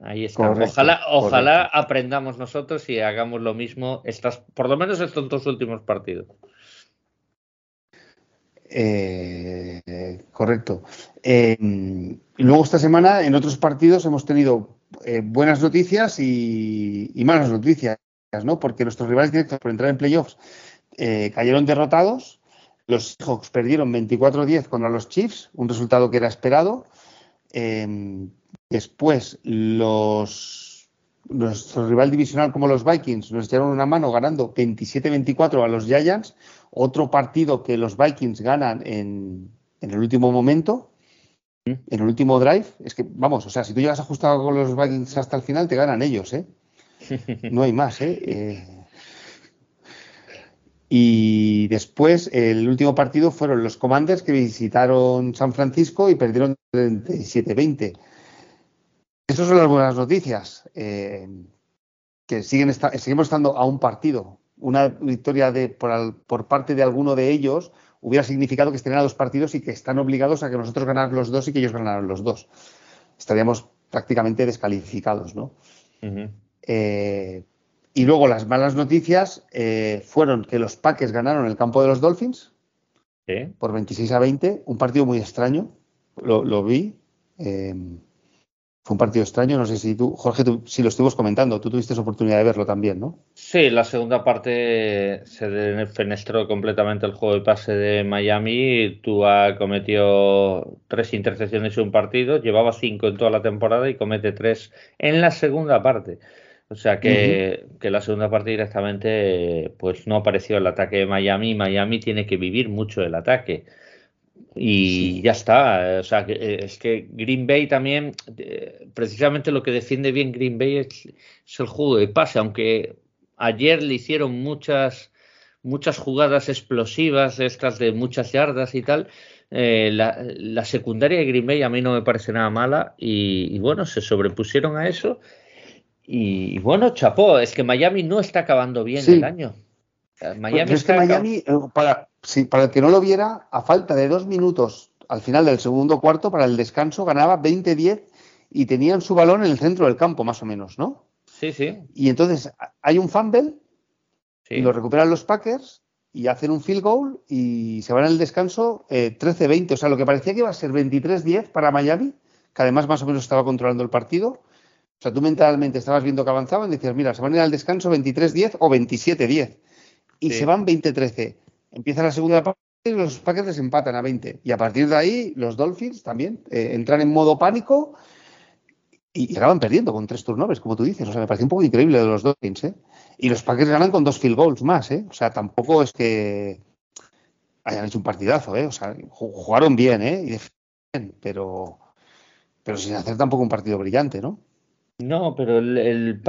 Ahí están. ojalá, ojalá aprendamos nosotros y hagamos lo mismo, estas, por lo menos estos dos últimos partidos. Eh, correcto. Eh, luego esta semana en otros partidos hemos tenido eh, buenas noticias y, y, malas noticias, ¿no? Porque nuestros rivales directos por entrar en playoffs cayeron derrotados los Seahawks perdieron 24-10 contra los Chiefs, un resultado que era esperado. Em, después, los, nuestro rival divisional como los Vikings nos echaron una mano ganando 27-24 a los Giants. Otro partido que los Vikings ganan en, en el último momento, en el último drive. Es que, vamos, o sea, si tú llegas ajustado con los Vikings hasta el final, te ganan ellos, ¿eh? No hay más, ¿eh? eh y después, el último partido fueron los Commanders que visitaron San Francisco y perdieron 37-20. Esas son las buenas noticias. Eh, que siguen seguimos estando a un partido. Una victoria de, por, parte de alguno de ellos hubiera significado que estén a dos partidos y que están obligados a que nosotros ganáramos los dos y que ellos ganaran los dos. Estaríamos prácticamente descalificados, ¿no? Y luego las malas noticias eh, fueron que los Packers ganaron el campo de los Dolphins por 26 a 20, un partido muy extraño, lo, vi. Eh, fue un partido extraño, no sé si tú, Jorge, si lo estuvimos comentando, tú tuviste oportunidad de verlo también, ¿no? Sí, la segunda parte se defenestró completamente el juego de pase de Miami. Tua cometió tres intercepciones en un partido, llevaba cinco en toda la temporada y comete tres en la segunda parte. O sea que, la segunda parte directamente pues no apareció el ataque de Miami. Miami tiene que vivir mucho el ataque. Y ya está. O sea, que, es que Green Bay también, eh, precisamente lo que defiende bien Green Bay es, el juego de pase, aunque ayer le hicieron muchas, muchas jugadas explosivas, estas de muchas yardas y tal. Eh, la, secundaria de Green Bay a mí no me parece nada mala y bueno, se sobrepusieron a eso y, bueno, chapó, es que Miami no está acabando bien el año. Miami es que Miami, eh, para, para el que no lo viera, a falta de dos minutos al final del segundo cuarto para el descanso, ganaba 20-10 y tenían su balón en el centro del campo, más o menos, ¿no? Sí, sí. Y entonces hay un fumble y lo recuperan los Packers y hacen un field goal y se van al descanso 13-20. Eh, o sea, lo que parecía que iba a ser 23-10 para Miami, que además más o menos estaba controlando el partido, o sea, tú mentalmente estabas viendo que avanzaban y decías, mira, se van a ir al descanso 23-10 o 27-10. Y se van 20-13. Empieza la segunda parte y los Packers empatan a 20. Y a partir de ahí, los Dolphins también eh, entran en modo pánico y, acaban perdiendo con tres turnovers, como tú dices. O sea, me parece un poco increíble de los Dolphins, ¿eh? Y los Packers ganan con dos field goals más, ¿eh? O sea, tampoco es que hayan hecho un partidazo, ¿eh? O sea, jugaron bien, ¿eh? Y bien, pero, pero sin hacer tampoco un partido brillante, ¿no? No, pero el,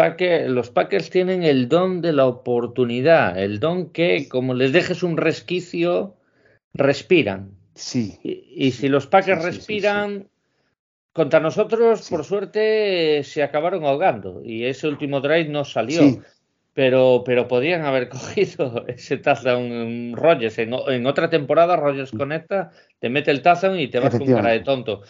los Packers tienen el don de la oportunidad, el don que como les dejes un resquicio, respiran. Sí. Y, si los Packers respiran, contra nosotros, por suerte, se acabaron ahogando y ese último drive no salió. Pero, pero podrían haber cogido ese touchdown en Rogers. En, otra temporada, Rogers conecta, te mete el touchdown y te vas con cara de tonto.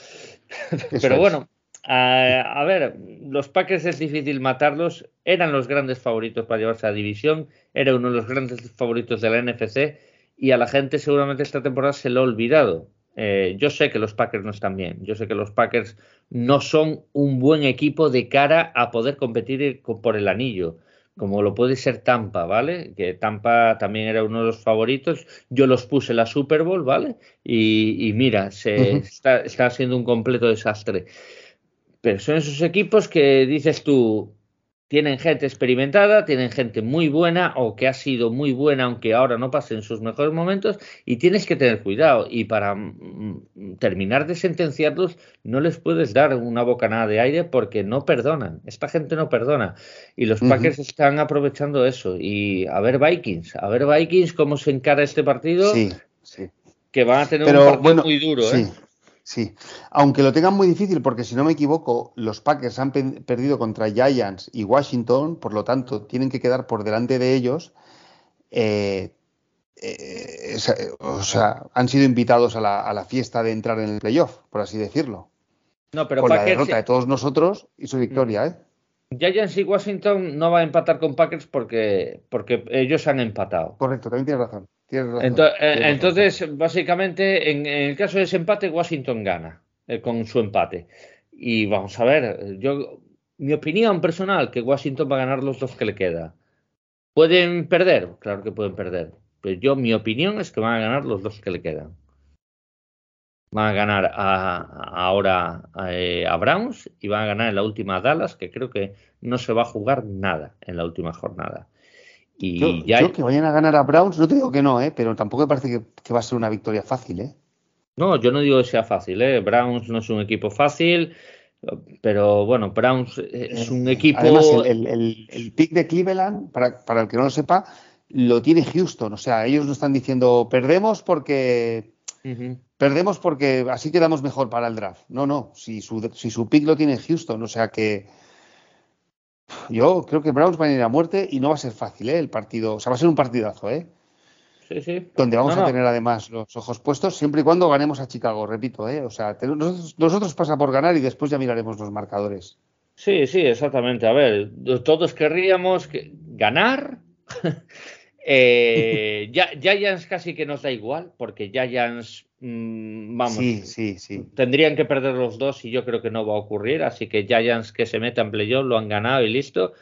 pero bueno. A, ver, los Packers es difícil matarlos. Eran los grandes favoritos para llevarse a la división. Era uno de los grandes favoritos de la NFC. Y a la gente seguramente esta temporada se lo ha olvidado. Eh, yo sé que los Packers no están bien. Yo sé que los Packers no son un buen equipo de cara a poder competir por el anillo. Como lo puede ser Tampa, ¿vale? Que Tampa también era uno de los favoritos. Yo los puse en la Super Bowl, ¿vale? Y, mira, se, está, está siendo un completo desastre. Pero son esos equipos que dices tú, tienen gente experimentada, tienen gente muy buena o que ha sido muy buena aunque ahora no pasen sus mejores momentos y tienes que tener cuidado. Y para mm, terminar de sentenciarlos no les puedes dar una bocanada de aire porque no perdonan, esta gente no perdona. Y los Packers están aprovechando eso. Y a ver Vikings, a ver Vikings cómo se encara este partido sí, sí. que van a tener un partido muy duro, ¿eh? Sí, aunque lo tengan muy difícil, porque si no me equivoco, los Packers han perdido contra Giants y Washington, por lo tanto, tienen que quedar por delante de ellos. Eh, eh, o sea, han sido invitados a la, fiesta de entrar en el playoff, por así decirlo. No, pero con la derrota de todos nosotros y su victoria, ¿eh? Giants y Washington no va a empatar con Packers porque, porque ellos han empatado. Correcto, también tienes razón. Eh, entonces, básicamente, en, el caso de ese empate, Washington gana eh, con su empate. Y vamos a ver, yo, mi opinión personal, que Washington va a ganar los dos que le queda. ¿Pueden perder? Claro que pueden perder. Pero yo, mi opinión es que van a ganar los dos que le quedan. Van a ganar ahora eh, a, Browns y van a ganar en la última a Dallas, que creo que no se va a jugar nada en la última jornada. Y yo, que vayan a ganar a Browns, no te digo que no, ¿eh? pero tampoco me parece que, que, va a ser una victoria fácil. ¿eh? No, yo no digo que sea fácil. ¿eh? Browns no es un equipo fácil. Pero bueno, Browns es un eh, equipo. Además, el, pick de Cleveland, para, para, el que no lo sepa, lo tiene Houston. O sea, ellos no están diciendo perdemos porque. Perdemos porque así quedamos mejor para el draft. No, no. Si su, si su pick lo tiene Houston, o sea que. Yo creo que Browns van a ir a muerte y no va a ser fácil, ¿eh? El partido. O sea, va a ser un partidazo, ¿eh? Donde vamos a tener además los ojos puestos siempre y cuando ganemos a Chicago, repito, ¿eh? O sea, nosotros, pasa por ganar y después ya miraremos los marcadores. Sí, sí, exactamente. A ver, todos querríamos ganar. eh, ya, Giants casi que nos da igual, porque Giants, mm, vamos, sí, sí, sí. tendrían que perder los dos y yo creo que no va a ocurrir. Así que Giants que se meta en playoff lo han ganado y listo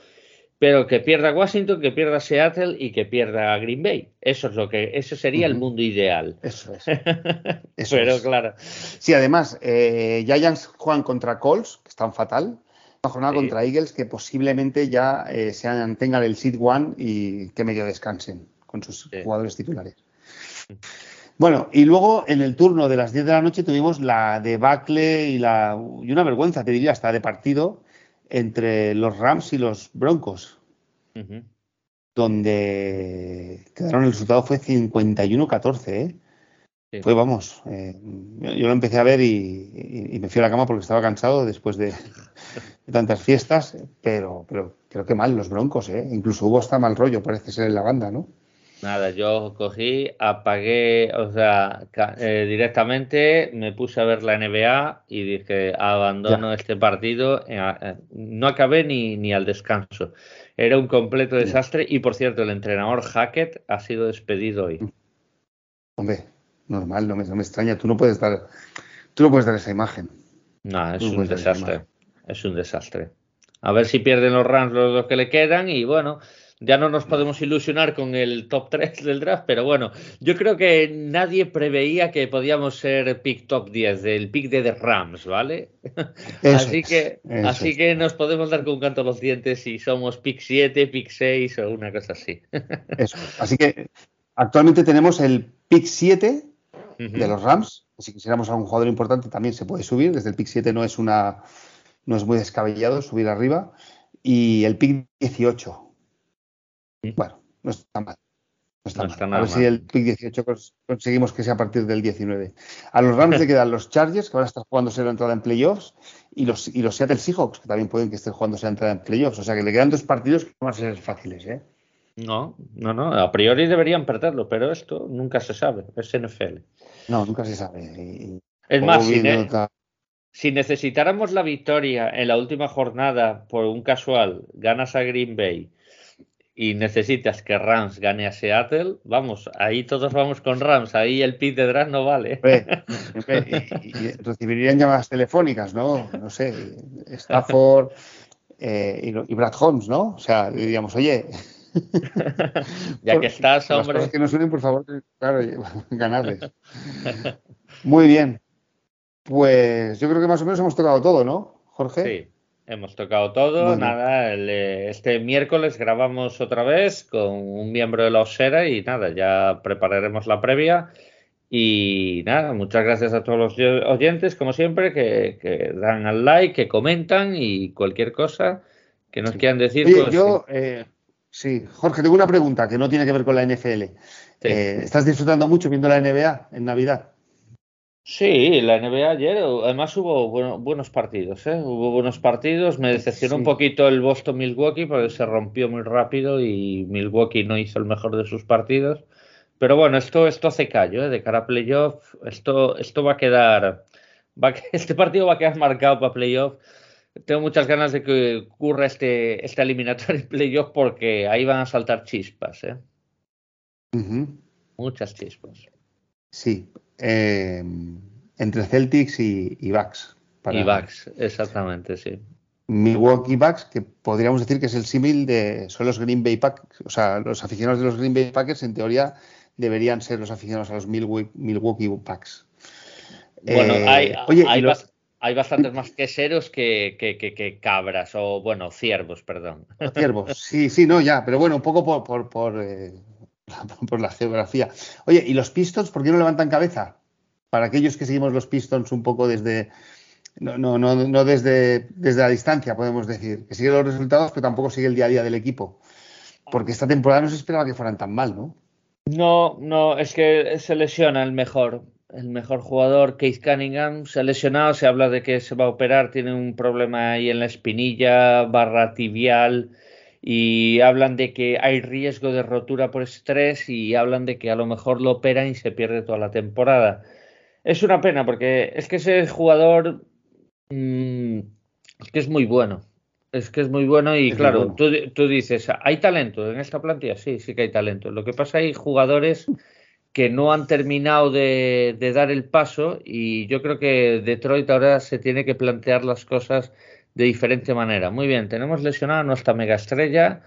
pero que pierda Washington, que pierda Seattle y que pierda Green Bay. Eso es lo que, eso sería el mundo ideal. Eso es. Eso pero claro. Sí, además, eh, Giants juegan contra Colts, que están fatal. Una jornada contra Eagles que posiblemente ya eh, sean, tengan el seed one y que medio descansen con sus jugadores titulares. Bueno, y luego en el turno de las 10 de la noche tuvimos la debacle y, la, y una vergüenza, te diría, hasta de partido entre los Rams y los Broncos, donde quedaron el resultado fue 51-14, ¿eh? Fue, vamos, eh, yo lo empecé a ver y, me fui a la cama porque estaba cansado después de, tantas fiestas, pero, pero creo que mal los Broncos, ¿eh? Incluso hubo hasta mal rollo, parece ser en la banda, ¿no? Nada, yo cogí, apagué, o sea, eh, directamente me puse a ver la NBA y dije, abandono este partido. Eh, eh, no acabé ni, ni al descanso. Era un completo desastre y, por cierto, el entrenador Hackett ha sido despedido hoy. Hombre, normal, no me, no me extraña. Tú no puedes dar, tú no puedes dar esa imagen. No, es un desastre. Es un desastre. A ver si pierden los Rams los que le quedan y bueno ya no nos podemos ilusionar con el top 3 del draft, pero bueno, yo creo que nadie preveía que podíamos ser pick top 10 del pick de The Rams, ¿vale? así que así que nos podemos dar con un canto los dientes si somos pick 7, pick 6 o una cosa así. eso. Así que actualmente tenemos el pick 7 de los Rams. Si quisiéramos a un jugador importante también se puede subir, desde el pick 7 no es una no es muy descabellado subir arriba y el pick 18 bueno, no está mal. No está mal. a ver si el pick 18 conseguimos que sea a partir del 19. A los Rams le quedan los Chargers, que van a estar jugándose la entrada en playoffs, y los, y los Seattle Seahawks, que también pueden que estén jugándose la entrada en playoffs. O sea que le quedan dos partidos que van a ser fáciles, ¿eh? No, no, no. A priori deberían perderlo, pero esto nunca se sabe. Es NFL. No, nunca se sabe. es más, si, si necesitáramos la victoria en la última jornada por un casual, ganas a Green Bay y necesitas que Rams gane a Seattle, vamos, ahí todos vamos con Rams, ahí el pit de draft no vale. y, recibirían llamadas telefónicas, ¿no? No sé, Stafford eh, y, Brad Holmes, ¿no? O sea, diríamos, oye. ya que estás, hombre. Las cosas que nos suenen, por favor, claro, ganarles. Muy bien. Pues yo creo que más o menos hemos tocado todo, ¿no, Jorge? Sí. Hemos tocado todo, nada, eh, este miércoles grabamos otra vez con un miembro de la Osera y nada, ya prepararemos la previa. Y nada, muchas gracias a todos los oyentes, como siempre, que, dan al like, que comentan y cualquier cosa que nos quieran decir. Pues yo, eh, sí, Jorge, tengo una pregunta que no tiene que ver con la NFL. Eh, ¿Estás disfrutando mucho viendo la NBA en Navidad? Sí, la NBA ayer, además hubo buenos partidos, ¿eh? Hubo buenos partidos. Me decepcionó un poquito el Boston Milwaukee porque se rompió muy rápido y Milwaukee no hizo el mejor de sus partidos. Pero bueno, esto, esto hace callo, ¿eh? De cara a playoff, esto, esto va a quedar, va este partido va a quedar marcado para playoff. Tengo muchas ganas de que ocurra este, este eliminatorio en playoff porque ahí van a saltar chispas, ¿eh? Muchas chispas. Sí, eh, entre Celtics y, y Bucks. y Bucks, exactamente, sí. Milwaukee Bucks, que podríamos decir que es el símil de son los Green Bay Packers, o sea, los aficionados de los Green Bay Packers en teoría deberían ser los aficionados a los Milwaukee, Bucks. Bueno, hay, hay, bastantes más queseros que, que, cabras, o bueno, ciervos, perdón. Ciervos, sí, sí, no, ya, pero bueno, un poco por, por, por, eh, por la geografía. Oye, ¿y los Pistons por qué no levantan cabeza? Para aquellos que seguimos los Pistons un poco desde, no, no, no, desde, desde la distancia, podemos decir, que sigue los resultados, pero tampoco sigue el día a día del equipo. Porque esta temporada no se esperaba que fueran tan mal, ¿no? No, no, es que se lesiona el mejor, el mejor jugador, Keith Cunningham, se ha lesionado, se habla de que se va a operar, tiene un problema ahí en la espinilla, barra tibial, y hablan de que hay riesgo de rotura por estrés y hablan de que a lo mejor lo operan y se pierde toda la temporada. Es una pena porque es que ese jugador mm, es que es muy bueno. Es que es muy bueno y claro, Tú, tú, dices, ¿hay talento en esta plantilla? Sí, sí que hay talento. Lo que pasa hay jugadores que no han terminado de, de dar el paso y yo creo que Detroit ahora se tiene que plantear las cosas de diferente manera. Muy bien, tenemos lesionada a nuestra mega estrella.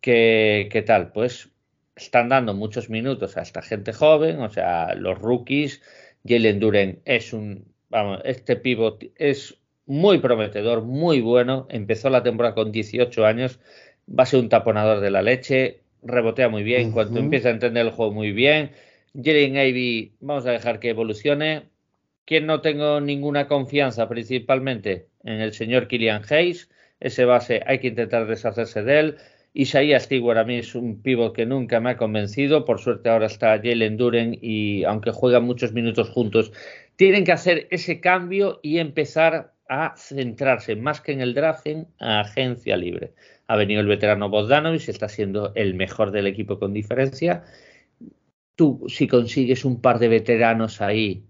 ¿Qué, ¿Qué tal? Pues están dando muchos minutos a esta gente joven, o sea, los rookies. Jalen Duren es un, vamos, este pivot es muy prometedor, muy bueno. Empezó la temporada con 18 años, va a ser un taponador de la leche, rebotea muy bien, cuando empieza a entender el juego muy bien. Jalen Ivy, vamos a dejar que evolucione. ¿Quién no tengo ninguna confianza principalmente? En el señor Killian Hayes. Ese base hay que intentar deshacerse de él. Isaiah Stewart a mí es un pivot que nunca me ha convencido. Por suerte ahora está Jalen Duren y aunque juegan muchos minutos juntos, tienen que hacer ese cambio y empezar a centrarse más que en el draft en agencia libre. Ha venido el veterano Bogdanovich, está siendo el mejor del equipo con diferencia. Tú, si consigues un par de veteranos ahí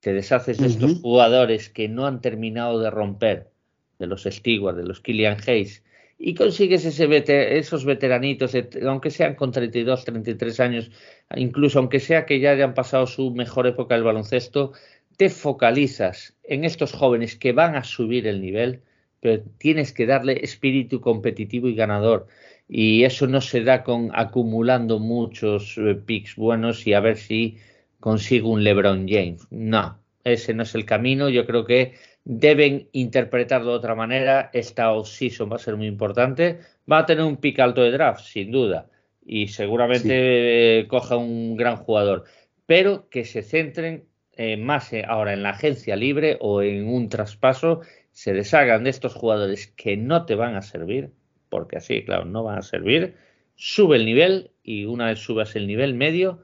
te deshaces de estos jugadores que no han terminado de romper, de los Stewart, de los Killian Hayes, y consigues ese esos veteranitos, aunque sean con 32, 33 años, incluso aunque sea que ya hayan pasado su mejor época del baloncesto, te focalizas en estos jóvenes que van a subir el nivel, pero tienes que darle espíritu competitivo y ganador. Y eso no se da con acumulando muchos eh, picks buenos y a ver si consigo un LeBron James. No, ese no es el camino. Yo creo que deben interpretarlo de otra manera. Esta off-season va a ser muy importante. Va a tener un pick alto de draft, sin duda. Y seguramente eh, coja un gran jugador. Pero que se centren eh, más eh, ahora en la agencia libre o en un traspaso. Se deshagan de estos jugadores que no te van a servir. Porque así, claro, no van a servir. Sube el nivel y una vez subas el nivel medio,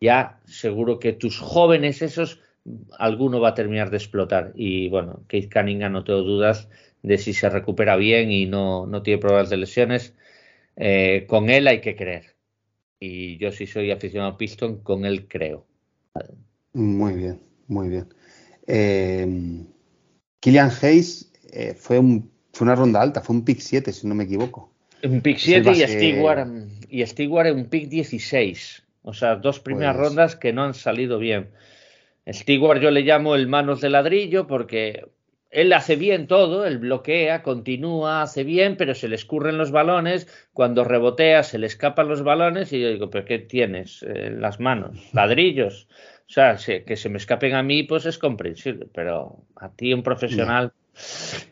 ya seguro que tus jóvenes esos, alguno va a terminar de explotar. Y bueno, Keith Cunningham no tengo dudas de si se recupera bien y no, no tiene problemas de lesiones. Eh, con él hay que creer. Y yo si soy aficionado a Piston, con él creo. Muy bien, muy bien. Eh, Killian Hayes eh, fue, un, fue una ronda alta, fue un pick 7, si no me equivoco. Un pick 7 y Stewart, y Stewart un pick 16. O sea, dos primeras pues rondas que no han salido bien. Stewart yo le llamo el manos de ladrillo porque él hace bien todo, él bloquea, continúa, hace bien, pero se le escurren los balones, cuando rebotea se le escapan los balones y yo digo, ¿pero qué tienes en las manos? Ladrillos. O sea, que se me escapen a mí, pues es comprensible, pero a ti, un profesional,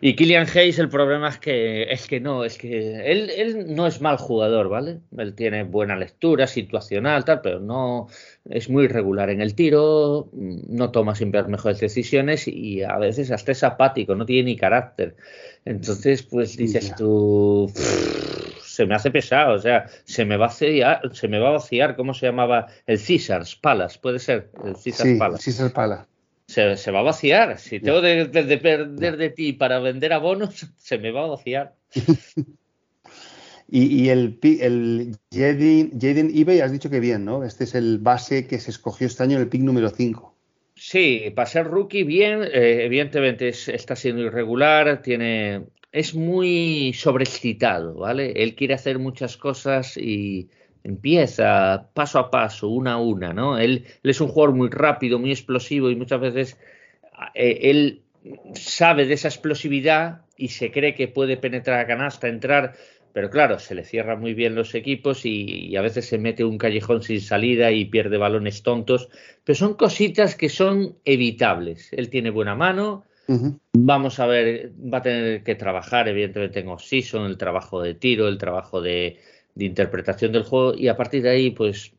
y Killian Hayes, el problema es que es que no, es que él, él, no es mal jugador, ¿vale? Él tiene buena lectura, situacional, tal, pero no es muy irregular en el tiro, no toma siempre las mejores decisiones y a veces hasta es apático, no tiene ni carácter. Entonces, pues dices tú, se me hace pesado, o sea, se me va a vaciar, se me va a vaciar, ¿cómo se llamaba? El Caesars Palace, puede ser, el Caesars sí, Palace. Palace se, va a vaciar. Si tengo de, perder de ti para vender abonos, se me va a vaciar. y, el, el Jaden, eBay has dicho que bien, ¿no? Este es el base que se escogió este año en el pick número 5. Sí, para ser rookie, bien. Eh, evidentemente está siendo irregular, tiene, es muy sobreexcitado, ¿vale? Él quiere hacer muchas cosas y empieza paso a paso, una a una, ¿no? Él, es un jugador muy rápido, muy explosivo y muchas veces eh, él sabe de esa explosividad y se cree que puede penetrar a canasta, entrar, pero claro, se le cierran muy bien los equipos y, a veces se mete un callejón sin salida y pierde balones tontos, pero son cositas que son evitables. Él tiene buena mano, vamos a ver, va a tener que trabajar evidentemente en off-season, el trabajo de tiro, el trabajo de, de interpretación del juego y a partir de ahí pues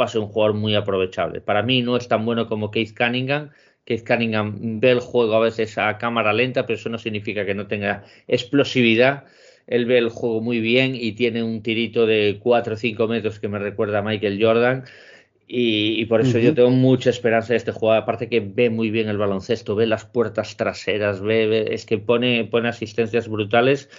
va a ser un jugador muy aprovechable. Para mí no es tan bueno como Keith Cunningham, Keith Cunningham ve el juego a veces a cámara lenta, pero eso no significa que no tenga explosividad él ve el juego muy bien y tiene un tirito de 4 o 5 metros que me recuerda a Michael Jordan. Y, por eso yo tengo mucha esperanza de este jugador. Aparte que ve muy bien el baloncesto, ve las puertas traseras, ve, es que pone, pone asistencias brutales.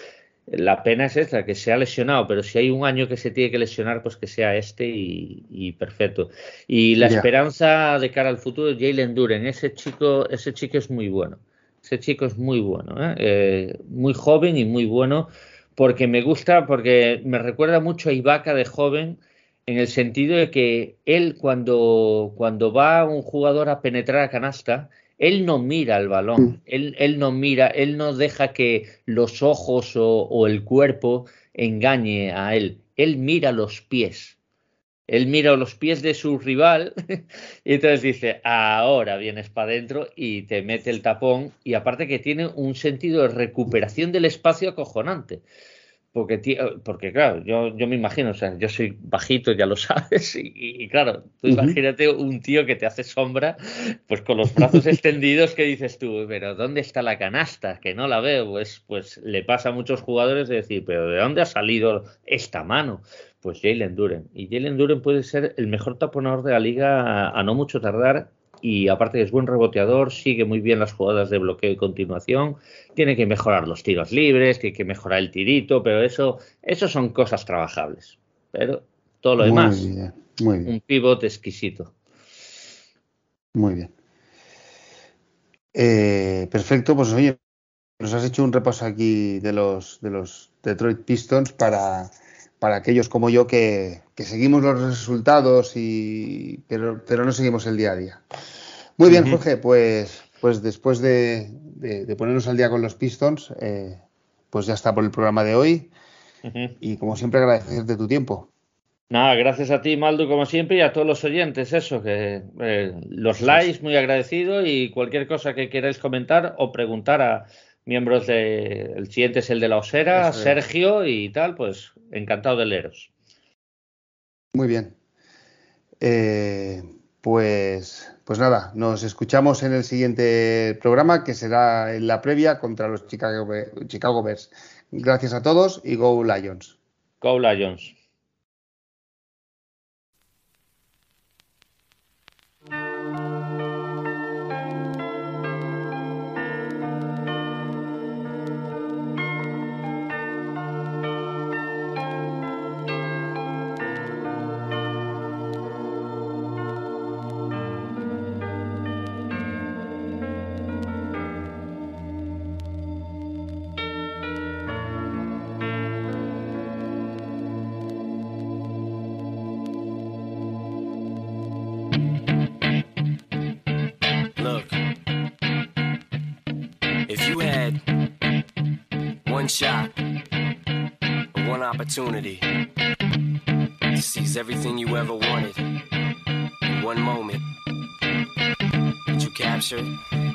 La pena es esta, que se ha lesionado, pero si hay un año que se tiene que lesionar, pues que sea este y, perfecto. Y la esperanza de cara al futuro, Jalen Duren, ese chico, ese chico es muy bueno. Ese chico es muy bueno, ¿eh? Eh, muy joven y muy bueno porque me gusta, porque me recuerda mucho a Ibaka de joven, en el sentido de que él cuando, cuando va un jugador a penetrar a canasta, él no mira el balón, mm. él, él no mira, él no deja que los ojos o, o el cuerpo engañe a él, él mira los pies él mira los pies de su rival y entonces dice, ahora vienes para adentro y te mete el tapón y aparte que tiene un sentido de recuperación del espacio acojonante. Porque, porque claro, yo, yo me imagino, o sea, yo soy bajito, ya lo sabes, y, claro, tú imagínate un tío que te hace sombra, pues con los brazos extendidos que dices tú, pero ¿dónde está la canasta? Que no la veo, pues, pues le pasa a muchos jugadores de decir, pero ¿de dónde ha salido esta mano? Pues Jalen Duren. Y Jalen Duren puede ser el mejor taponador de la liga a, no mucho tardar. Y aparte es buen reboteador, sigue muy bien las jugadas de bloqueo y continuación. Tiene que mejorar los tiros libres, tiene que mejorar el tirito, pero eso, eso son cosas trabajables. Pero todo lo demás, muy bien. un pivot exquisito. Muy bien. Eh, perfecto, pues oye, nos has hecho un repaso aquí de los, de los Detroit Pistons para, para aquellos como yo que, seguimos los resultados, y, pero, no seguimos el día a día. Muy bien, Jorge, pues, pues después de, ponernos al día con los Pistons, eh, pues ya está por el programa de hoy. Y como siempre, agradecerte tu tiempo. Nada, gracias a ti, Maldo, como siempre, y a todos los oyentes, eso, que eh, los likes, muy agradecido, y cualquier cosa que queráis comentar o preguntar a miembros de. El siguiente es el de la Osera, Sergio y tal, pues encantado de leeros. Muy bien. Eh, pues, pues nada, nos escuchamos en el siguiente programa que será en la previa contra los Chicago, Chicago Bears. Gracias a todos y Go Lions. Go Lions. Shot, one opportunity to seize everything you ever wanted one moment. Did you capture it?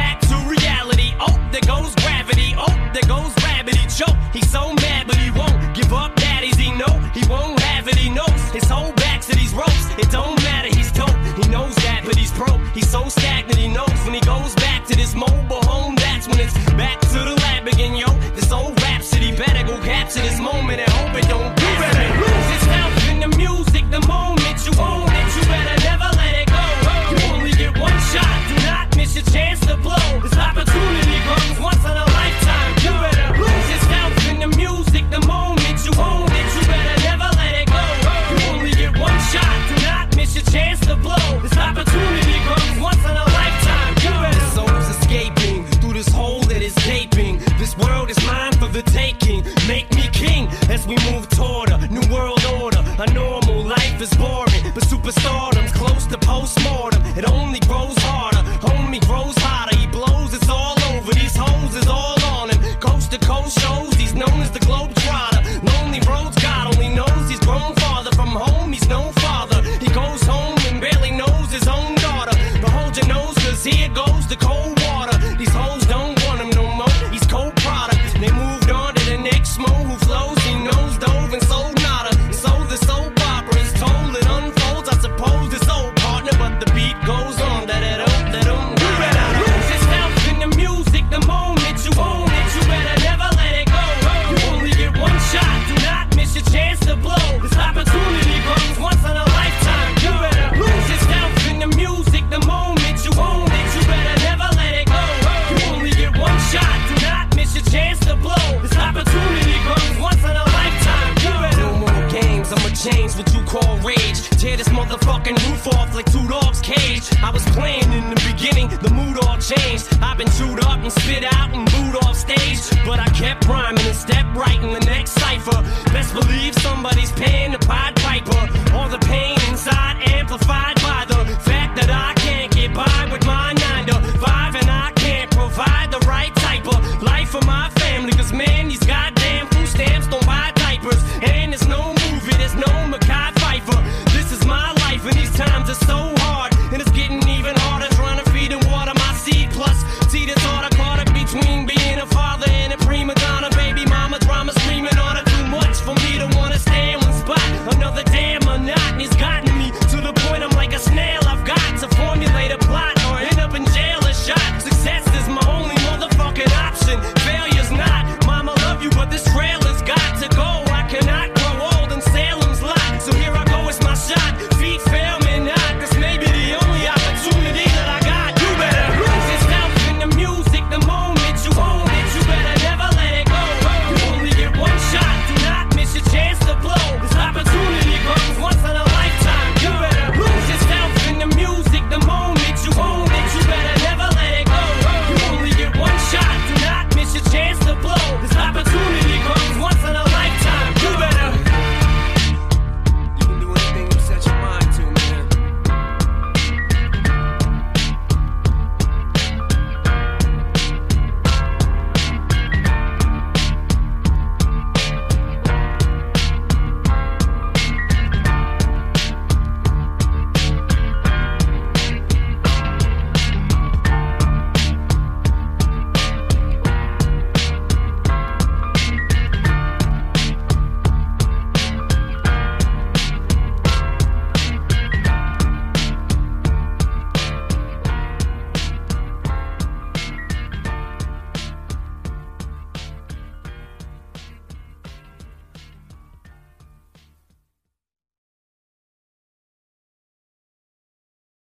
Oh, there goes gravity. Oh, there goes rabbit. He. He's so mad, but he won't give up. Daddies, he know he won't have it. He knows his whole back to these ropes. It don't matter. He's dope. He knows that, but he's broke. He's so stagnant. He knows when he goes back to this mobile